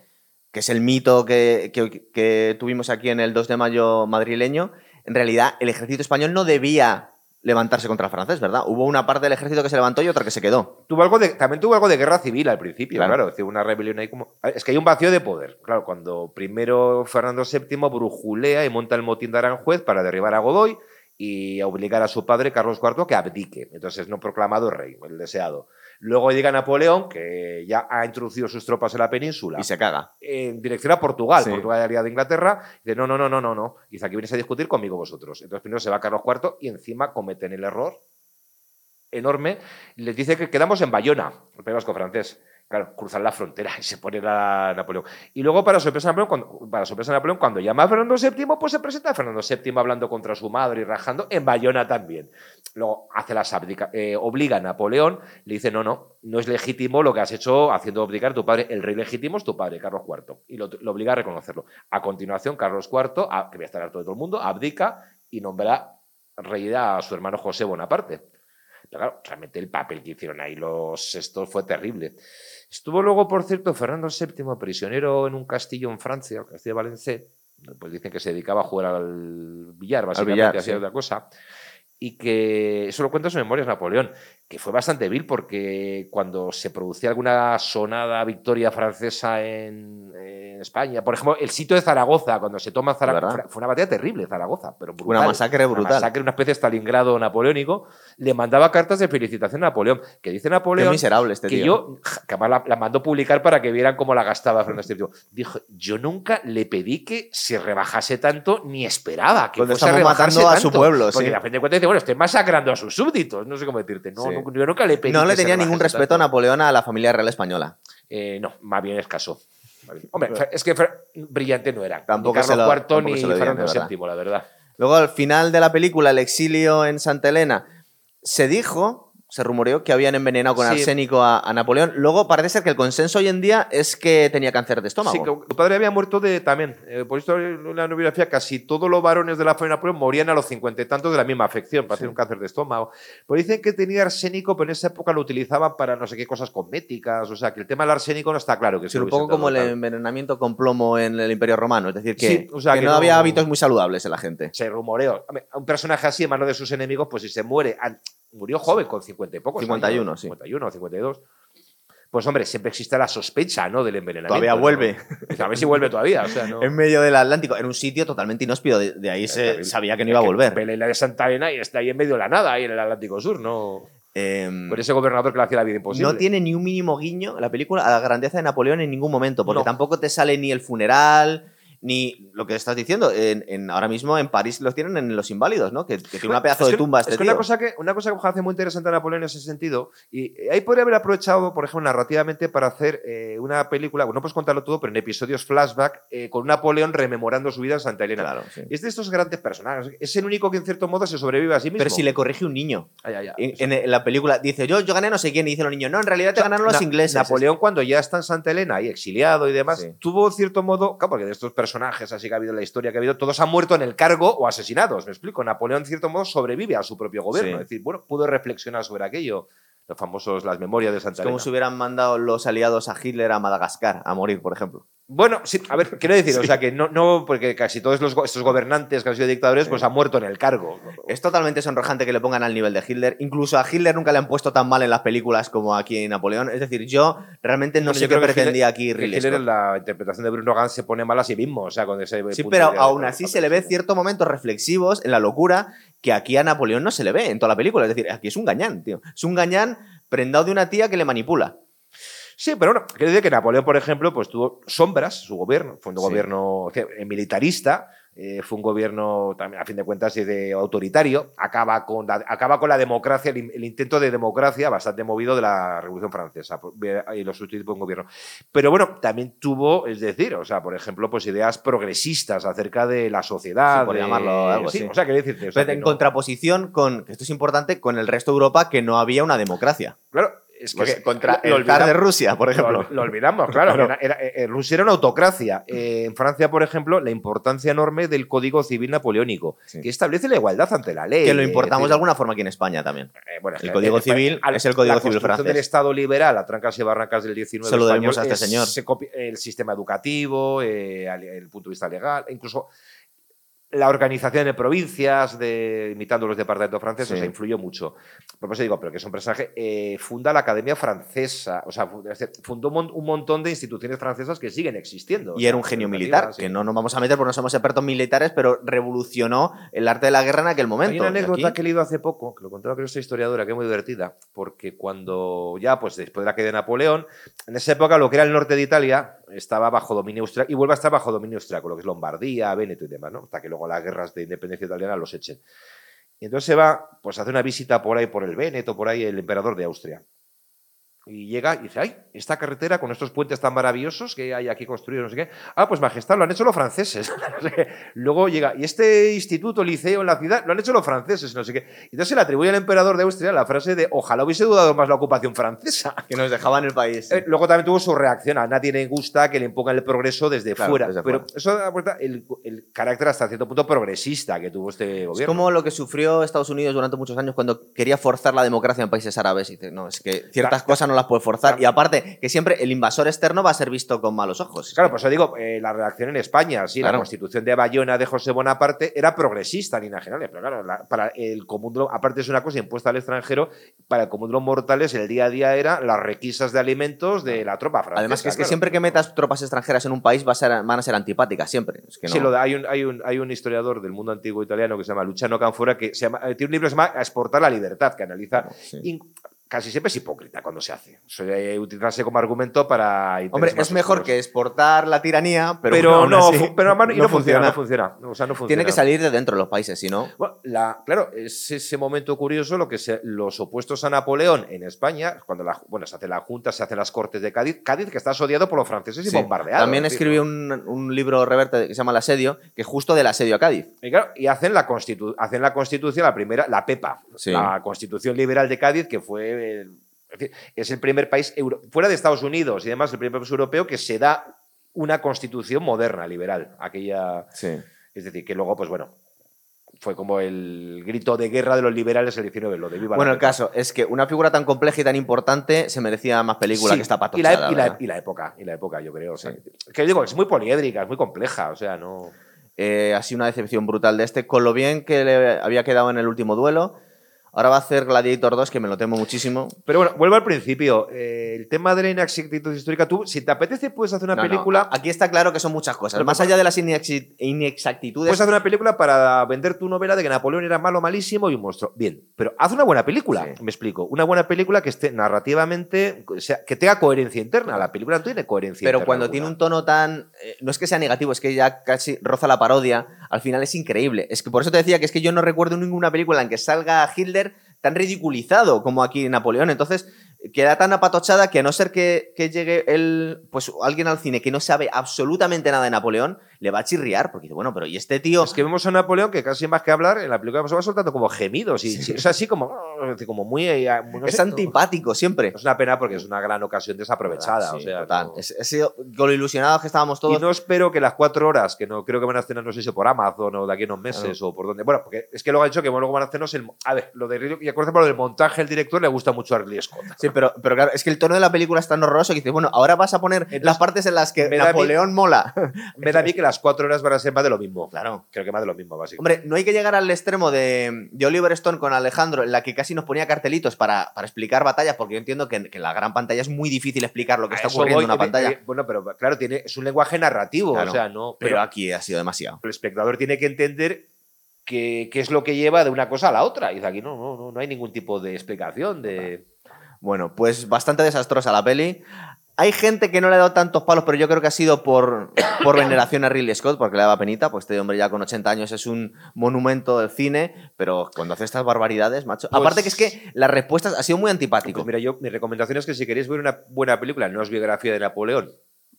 [SPEAKER 1] que es el mito que, que- que tuvimos aquí en el 2 de mayo madrileño, en realidad el ejército español no debía levantarse contra el francés, ¿verdad? Hubo una parte del ejército que se levantó y otra que se quedó.
[SPEAKER 2] Tuvo algo de, también tuvo algo de guerra civil al principio,
[SPEAKER 1] Claro.
[SPEAKER 2] claro. es decir, una rebelión ahí como. Es que hay un vacío de poder. Claro, cuando primero Fernando VII brujulea y monta el motín de Aranjuez para derribar a Godoy y obligar a su padre, Carlos IV, que abdique. Entonces, no proclamado rey, el deseado. Luego llega Napoleón, que ya ha introducido sus tropas en la península
[SPEAKER 1] Y se caga.
[SPEAKER 2] en dirección a Portugal.
[SPEAKER 1] Sí.
[SPEAKER 2] Portugal aliado de Inglaterra. Y dice, no, no, no, no, no, no. Dice, aquí vienes a discutir conmigo vosotros. Entonces primero se va Carlos IV y encima cometen el error enorme. y Les dice que quedamos en Bayona, el País Vasco francés. Claro, cruzan la frontera y se pone a Napoleón. Y luego, para sorpresa de Napoleón, cuando, para sorpresa de Napoleón, cuando llama a Fernando VII, pues se presenta a Fernando VII hablando contra su madre y rajando en Bayona también. Luego hace las abdica- eh, obliga a Napoleón, le dice, no, no, no es legítimo lo que has hecho haciendo abdicar a tu padre. El rey legítimo es tu padre, Carlos IV. Y lo, obliga a reconocerlo. A continuación, Carlos IV, que voy a estar harto de todo el mundo, abdica y nombra rey a su hermano José Bonaparte. Pero claro, realmente el papel que hicieron ahí los estos fue terrible. Estuvo luego, por cierto, Fernando VII prisionero en un castillo en Francia, el castillo de Valencé. Pues dicen que se dedicaba a jugar al billar, básicamente, hacía
[SPEAKER 1] sí.
[SPEAKER 2] otra cosa. Y que, eso lo cuenta en sus memorias Napoleón, que fue bastante vil porque cuando se producía alguna sonada victoria francesa en, en España, por ejemplo, el sitio de Zaragoza, cuando se toma Zaragoza, fue una batalla terrible Zaragoza, pero brutal.
[SPEAKER 1] Una masacre
[SPEAKER 2] Una
[SPEAKER 1] brutal.
[SPEAKER 2] masacre, una especie de Stalingrado napoleónico, le mandaba cartas de felicitación a Napoleón, que dice
[SPEAKER 1] Qué
[SPEAKER 2] Napoleón
[SPEAKER 1] miserable este
[SPEAKER 2] que
[SPEAKER 1] tío.
[SPEAKER 2] yo, que además la, la mandó publicar para que vieran cómo la gastaba Fernando VII. Dijo, yo nunca le pedí que se rebajase tanto, ni esperaba que
[SPEAKER 1] Cuando
[SPEAKER 2] fuese a rebajarse
[SPEAKER 1] matando a su pueblo,
[SPEAKER 2] Porque
[SPEAKER 1] sí.
[SPEAKER 2] a fin de cuentas dice, bueno, estoy masacrando a sus súbditos, no sé cómo decirte. No,
[SPEAKER 1] Sí.
[SPEAKER 2] No, yo nunca le pedí
[SPEAKER 1] No le tenía ningún respeto a. Napoleón a la familia real española.
[SPEAKER 2] Eh, no, más bien escaso. Hombre, es que brillante no era.
[SPEAKER 1] Tampoco
[SPEAKER 2] ni
[SPEAKER 1] se
[SPEAKER 2] Carlos
[SPEAKER 1] lo-
[SPEAKER 2] IV ni Fernando. VII, la verdad.
[SPEAKER 1] Luego, al final de la película, el exilio en Santa Elena, se dijo, se rumoreó que habían envenenado con
[SPEAKER 2] Sí.
[SPEAKER 1] arsénico a, a Napoleón. Luego parece ser que el consenso hoy en día es que tenía cáncer de estómago.
[SPEAKER 2] Sí, que tu padre había muerto de también. eh, por esto en la biografía casi todos los varones de la familia Napoleón morían a los cincuenta y tantos de la misma afección, para hacer un cáncer de estómago. Pues dicen que tenía arsénico, pero en esa época lo utilizaban para no sé qué cosas cosméticas. O sea, que el tema del arsénico no está claro. Que
[SPEAKER 1] Sí, un poco como el envenenamiento con plomo en el Imperio Romano. Es decir, que,
[SPEAKER 2] Sí, o sea,
[SPEAKER 1] que
[SPEAKER 2] que
[SPEAKER 1] no,
[SPEAKER 2] no-
[SPEAKER 1] había hábitos muy saludables en la gente.
[SPEAKER 2] Se rumoreó. A un personaje así, en mano de sus enemigos, pues si se muere. Murió joven, con 50 y pocos.
[SPEAKER 1] 51,
[SPEAKER 2] años,
[SPEAKER 1] sí.
[SPEAKER 2] 51 o 52. Pues hombre, siempre existe la sospecha, ¿no? Del envenenamiento.
[SPEAKER 1] Todavía
[SPEAKER 2] ¿no?
[SPEAKER 1] vuelve.
[SPEAKER 2] A ver si vuelve todavía. O sea, no.
[SPEAKER 1] En medio del Atlántico, en un sitio totalmente inhóspito. De, de ahí se sabía que no iba a volver.
[SPEAKER 2] Pelea de Santa Elena y está ahí en medio de la nada, ahí en el Atlántico Sur, ¿no?
[SPEAKER 1] Em,
[SPEAKER 2] Con ese gobernador que le hacía la vida imposible.
[SPEAKER 1] no tiene ni un mínimo guiño la película a la grandeza de Napoleón en ningún momento, porque
[SPEAKER 2] No.
[SPEAKER 1] tampoco te sale ni el funeral, ni lo que estás diciendo. En, en- ahora mismo en París los tienen en Los Inválidos, ¿no? Que, que tiene una pedazo
[SPEAKER 2] Es
[SPEAKER 1] de tumba este
[SPEAKER 2] es que
[SPEAKER 1] tío.
[SPEAKER 2] una cosa que una cosa que hace muy interesante a Napoleón en ese sentido y ahí podría haber aprovechado por ejemplo narrativamente para hacer eh, una película bueno no puedes contarlo todo pero en episodios flashback eh, con Napoleón rememorando su vida en Santa Elena
[SPEAKER 1] Claro, sí.
[SPEAKER 2] es de estos grandes personajes es el único que en cierto modo se sobrevive a sí mismo
[SPEAKER 1] Pero si le corrige un niño.
[SPEAKER 2] Ay, ay, ay.
[SPEAKER 1] En, en la película dice, yo, yo gané no sé quién, y dicen los niños, no, en realidad te
[SPEAKER 2] O sea,
[SPEAKER 1] ganaron los
[SPEAKER 2] Na-
[SPEAKER 1] ingleses.
[SPEAKER 2] Napoleón, cuando ya está en Santa Elena y exiliado y demás,
[SPEAKER 1] Sí.
[SPEAKER 2] tuvo cierto modo, claro, porque de estos personajes así que ha habido en la historia que ha habido, todos han muerto en el cargo o asesinados. Me explico. Napoleón, en cierto modo, sobrevive a su propio gobierno.
[SPEAKER 1] Sí.
[SPEAKER 2] Es decir, bueno, pudo reflexionar sobre aquello. Los famosos, las memorias de
[SPEAKER 1] Es
[SPEAKER 2] Santa
[SPEAKER 1] como
[SPEAKER 2] Elena.
[SPEAKER 1] si hubieran mandado los aliados a Hitler a Madagascar a morir, por ejemplo.
[SPEAKER 2] Bueno, sí, a ver, quiero decir, o sea, que no, no, porque casi todos los, estos gobernantes que han sido dictadores, pues han muerto en el cargo.
[SPEAKER 1] Es totalmente sonrojante que le pongan al nivel de Hitler. Incluso a Hitler nunca le han puesto tan mal en las películas como aquí en Napoleón. Es decir, yo realmente no
[SPEAKER 2] Bueno,
[SPEAKER 1] sé
[SPEAKER 2] yo
[SPEAKER 1] qué
[SPEAKER 2] creo que
[SPEAKER 1] pretendía
[SPEAKER 2] Hitler-
[SPEAKER 1] aquí
[SPEAKER 2] Hitler en la interpretación de Bruno Gans se pone mal a sí mismo, o sea, con ese
[SPEAKER 1] Sí, pero
[SPEAKER 2] de-
[SPEAKER 1] aún
[SPEAKER 2] de-
[SPEAKER 1] así se le ve ciertos momentos reflexivos en la locura que aquí a Napoleón no se le ve en toda la película. Es decir, aquí es un gañán, tío. Es un gañán prendado de una tía que le manipula.
[SPEAKER 2] Sí, pero bueno, quiero decir que Napoleón, por ejemplo, pues tuvo sombras, su gobierno, fue un
[SPEAKER 1] Sí.
[SPEAKER 2] gobierno eh, militarista, eh, fue un gobierno también, a fin de cuentas, eh, de autoritario, acaba con la, acaba con la democracia, el, in- el intento de democracia bastante movido de la Revolución Francesa, y lo sustituyó por un gobierno. Pero bueno, también tuvo, es decir, o sea, por ejemplo, pues ideas progresistas acerca de la sociedad.
[SPEAKER 1] Sí, por
[SPEAKER 2] de-
[SPEAKER 1] pero algo
[SPEAKER 2] sí,
[SPEAKER 1] así.
[SPEAKER 2] O sea, quiero decirte, o sea,
[SPEAKER 1] en
[SPEAKER 2] no-
[SPEAKER 1] contraposición con, esto es importante, con el resto de Europa que no había una democracia.
[SPEAKER 2] claro, es que
[SPEAKER 1] Porque contra
[SPEAKER 2] lo
[SPEAKER 1] el zar de. Rusia, por ejemplo.
[SPEAKER 2] Lo, lo olvidamos, claro.
[SPEAKER 1] Claro.
[SPEAKER 2] Era, era- eh, Rusia era una autocracia. Eh, en Francia, por ejemplo, la importancia enorme del Código Civil Napoleónico,
[SPEAKER 1] Sí.
[SPEAKER 2] que establece la igualdad ante la ley.
[SPEAKER 1] que lo importamos de alguna forma aquí en España también.
[SPEAKER 2] eh, bueno,
[SPEAKER 1] El Código Civil es el Código
[SPEAKER 2] la
[SPEAKER 1] Civil francés.
[SPEAKER 2] del Estado liberal, a trancas y barrancas del 19
[SPEAKER 1] Se lo
[SPEAKER 2] español,
[SPEAKER 1] debemos a este
[SPEAKER 2] es-
[SPEAKER 1] señor.
[SPEAKER 2] se copia el sistema educativo, el punto de vista legal, incluso la organización de provincias, de, imitando los departamentos franceses,
[SPEAKER 1] Sí.
[SPEAKER 2] o sea, influyó mucho. Por eso digo, pero que es un personaje, eh, funda la Academia Francesa, o sea, fundó un, mon- un montón de instituciones francesas que siguen existiendo.
[SPEAKER 1] Y era un genio militar,
[SPEAKER 2] sí.
[SPEAKER 1] que no nos vamos a meter porque no somos expertos militares, pero revolucionó el arte de la guerra en aquel momento.
[SPEAKER 2] Hay una anécdota
[SPEAKER 1] aquí-
[SPEAKER 2] que he leído hace poco, que lo contaba creo esta historiadora, que es muy divertida, porque cuando ya, pues después de la caída de Napoleón, en esa época lo que era el norte de Italia estaba bajo dominio austriaco y vuelve a estar bajo dominio austriaco, lo que es Lombardía, Véneto y demás, ¿no? Hasta que luego las guerras de independencia italiana los echen. Y entonces se va, pues a hacer una visita por ahí, por el Véneto, por ahí, el emperador de Austria. Y llega y dice, ay, esta carretera con estos puentes tan maravillosos que hay aquí construidos, no sé qué. Ah, pues majestad, lo han hecho los franceses. Luego llega, y este instituto, liceo en la ciudad, lo han hecho los franceses, no sé qué. Entonces se le atribuye al emperador de Austria la frase de, ojalá hubiese dudado más la ocupación francesa.
[SPEAKER 1] que nos dejaban el país.
[SPEAKER 2] Eh, luego también tuvo su reacción. A nadie le gusta que le impongan el progreso desde
[SPEAKER 1] Claro,
[SPEAKER 2] fuera.
[SPEAKER 1] desde
[SPEAKER 2] pero
[SPEAKER 1] fuera.
[SPEAKER 2] eso da cuenta el, el carácter hasta cierto punto progresista que tuvo este
[SPEAKER 1] Es
[SPEAKER 2] gobierno.
[SPEAKER 1] como lo que sufrió Estados Unidos durante muchos años cuando quería forzar la democracia en países árabes. Y dice, no, es que ciertas
[SPEAKER 2] Claro.
[SPEAKER 1] cosas no las puede forzar.
[SPEAKER 2] Claro.
[SPEAKER 1] Y aparte, que siempre el invasor externo va a ser visto con malos ojos.
[SPEAKER 2] Claro, por eso digo, eh, la reacción en España, sí,
[SPEAKER 1] Claro.
[SPEAKER 2] la constitución de Bayona de José Bonaparte era progresista en líneas generales, pero claro, la- para el común, aparte es una cosa impuesta al extranjero, para el común de los mortales el día a día era las requisas de alimentos de la tropa francesa.
[SPEAKER 1] Además, que es que
[SPEAKER 2] claro.
[SPEAKER 1] siempre que metas tropas extranjeras en un país va a ser- van a ser antipáticas, siempre. Es que no.
[SPEAKER 2] Sí, lo de- hay, un, hay, un, hay un historiador del mundo antiguo italiano que se llama Luciano Canfora que se llama, eh, tiene un libro que se llama exportar la libertad, que analiza
[SPEAKER 1] Sí.
[SPEAKER 2] in- casi siempre es hipócrita cuando se hace. Suele utilizarse como argumento para...
[SPEAKER 1] Hombre, es mejor que exportar la tiranía, pero,
[SPEAKER 2] Pero,
[SPEAKER 1] aún
[SPEAKER 2] no,
[SPEAKER 1] así
[SPEAKER 2] pero y no, funciona, no funciona. O sea, no funciona.
[SPEAKER 1] Tiene que salir de dentro de los países, si no.
[SPEAKER 2] Bueno, la- claro, es ese momento curioso lo que se- los opuestos a Napoleón en España, cuando la, bueno, se hace la Junta, se hacen las Cortes de Cádiz, Cádiz que está asediado por los franceses y
[SPEAKER 1] Sí.
[SPEAKER 2] bombardeado.
[SPEAKER 1] También
[SPEAKER 2] es decir,
[SPEAKER 1] escribió un, un libro Reverte que se llama El asedio, que es justo del asedio a Cádiz.
[SPEAKER 2] Y, claro, y hacen la, hacen la Constitución, la primera, la PEPA,
[SPEAKER 1] Sí.
[SPEAKER 2] la Constitución Liberal de Cádiz, que fue. Es el primer país, euro- fuera de Estados Unidos y demás, el primer país europeo que se da una constitución moderna, liberal. Aquella.
[SPEAKER 1] Sí.
[SPEAKER 2] Es decir, que luego, pues bueno, fue como el grito de guerra de los liberales el 19, lo de viva
[SPEAKER 1] Bueno, el caso es que una figura tan compleja y tan importante se merecía más película
[SPEAKER 2] Sí,
[SPEAKER 1] que esta
[SPEAKER 2] y
[SPEAKER 1] patochada.
[SPEAKER 2] la, y, la, y la época, y la época, yo creo. o sea, que digo, es muy poliédrica, es muy compleja, o sea, no.
[SPEAKER 1] Eh, ha sido una decepción brutal de este, con lo bien que le había quedado en el último duelo. Ahora va a hacer Gladiator 2, que me lo temo muchísimo.
[SPEAKER 2] Pero bueno, vuelvo al principio. Eh, el tema de la inexactitud histórica, tú, si te apetece, puedes hacer una
[SPEAKER 1] No, no,
[SPEAKER 2] película.
[SPEAKER 1] Aquí está claro que son muchas cosas.
[SPEAKER 2] Pero
[SPEAKER 1] Más allá de las inexactitudes.
[SPEAKER 2] Puedes hacer una película para vender tu novela de que Napoleón era malo, malísimo y un monstruo. Bien, pero haz una buena película,
[SPEAKER 1] Sí.
[SPEAKER 2] me explico. Una buena película que esté narrativamente, o sea, que tenga coherencia interna. La película no tiene coherencia
[SPEAKER 1] Pero
[SPEAKER 2] interna
[SPEAKER 1] cuando
[SPEAKER 2] alguna.
[SPEAKER 1] tiene un tono tan. eh, no es que sea negativo, es que ya casi roza la parodia. Al final es increíble. Es que por eso te decía que es que yo no recuerdo ninguna película en que salga Hitler tan ridiculizado como aquí Napoleón. Entonces, queda tan apatochada que a no ser que, que llegue el, pues, alguien al cine que no sabe absolutamente nada de Napoleón, le va a chirriar. Porque dice, bueno, pero ¿y este tío?
[SPEAKER 2] Es que vemos a Napoleón que casi más que hablar, en la película se va soltando como gemidos. Y,
[SPEAKER 1] Sí.
[SPEAKER 2] Es así como, como muy. eh, no
[SPEAKER 1] es
[SPEAKER 2] sé,
[SPEAKER 1] antipático siempre.
[SPEAKER 2] Es una pena porque es una gran ocasión desaprovechada.
[SPEAKER 1] Sí,
[SPEAKER 2] o sea,
[SPEAKER 1] total.
[SPEAKER 2] no-
[SPEAKER 1] Es- con lo ilusionados que estábamos todos.
[SPEAKER 2] Y no espero que las cuatro horas, que no creo que van a hacernos, no sé si por Amazon o de aquí a unos meses o por dónde. Bueno, porque es que luego ha dicho que luego van a hacernos el. A ver, lo de y acuérdate por lo del montaje, el director le gusta mucho a Ridley Scott.
[SPEAKER 1] Sí, pero, pero claro, es que el tono de la película es tan horroroso que dices, bueno, ahora vas a poner
[SPEAKER 2] Entonces,
[SPEAKER 1] las partes en las que
[SPEAKER 2] mí-
[SPEAKER 1] Napoleón mola.
[SPEAKER 2] Me da a mí que las cuatro horas van a ser más de lo mismo.
[SPEAKER 1] Claro.
[SPEAKER 2] Creo que más de lo mismo, básicamente.
[SPEAKER 1] Hombre, no hay que llegar al extremo de, de Oliver Stone con Alejandro, en la que casi nos ponía cartelitos para, para explicar batallas, porque yo entiendo que, que en la gran pantalla es muy difícil explicar lo que
[SPEAKER 2] A
[SPEAKER 1] está ocurriendo
[SPEAKER 2] voy,
[SPEAKER 1] en una pantalla.
[SPEAKER 2] eh, bueno, pero claro, tiene, es un lenguaje narrativo,
[SPEAKER 1] Claro,
[SPEAKER 2] o sea, no.
[SPEAKER 1] pero,
[SPEAKER 2] Pero,
[SPEAKER 1] aquí ha sido demasiado.
[SPEAKER 2] el espectador tiene que entender qué qué es lo que lleva de una cosa a la otra. Y aquí no, no, no, no hay ningún tipo de explicación de.
[SPEAKER 1] Bueno, pues bastante desastrosa la peli. Hay gente que no le ha dado tantos palos, pero yo creo que ha sido por, por veneración a Ridley Scott, porque le daba penita, pues este hombre ya con 80 años es un monumento del cine, pero cuando hace estas barbaridades, macho.
[SPEAKER 2] Pues-
[SPEAKER 1] Aparte que es que las respuestas ha sido muy antipático.
[SPEAKER 2] Pues mira, yo mi recomendación es que si queréis ver una buena película, no es biografía de Napoleón,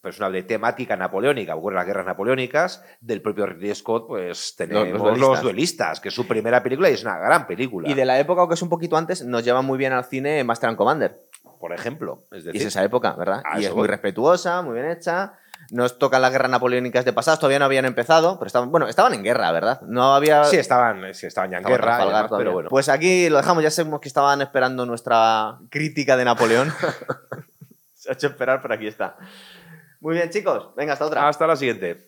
[SPEAKER 2] personal de temática napoleónica, ocurre las guerras napoleónicas, del propio Ridley Scott, pues tenemos
[SPEAKER 1] los
[SPEAKER 2] los
[SPEAKER 1] duelistas.
[SPEAKER 2] duelistas. que es su primera película y es una gran película.
[SPEAKER 1] Y de la época, o que es un poquito antes, nos lleva muy bien al cine Master and Commander.
[SPEAKER 2] Por ejemplo. Es
[SPEAKER 1] Y es
[SPEAKER 2] decir,
[SPEAKER 1] esa época, ¿verdad? Y es muy respetuosa, muy bien hecha. Nos tocan las guerras napoleónicas de pasadas, todavía no habían empezado, pero estaban, bueno, estaban en guerra, ¿verdad? No había.
[SPEAKER 2] sí, estaban, sí, estaban ya en guerra, pero bueno.
[SPEAKER 1] Pues aquí lo dejamos, ya sabemos que estaban esperando nuestra crítica de Napoleón. Se ha hecho esperar, pero aquí está. Muy bien, chicos, venga, hasta otra.
[SPEAKER 2] Hasta la siguiente.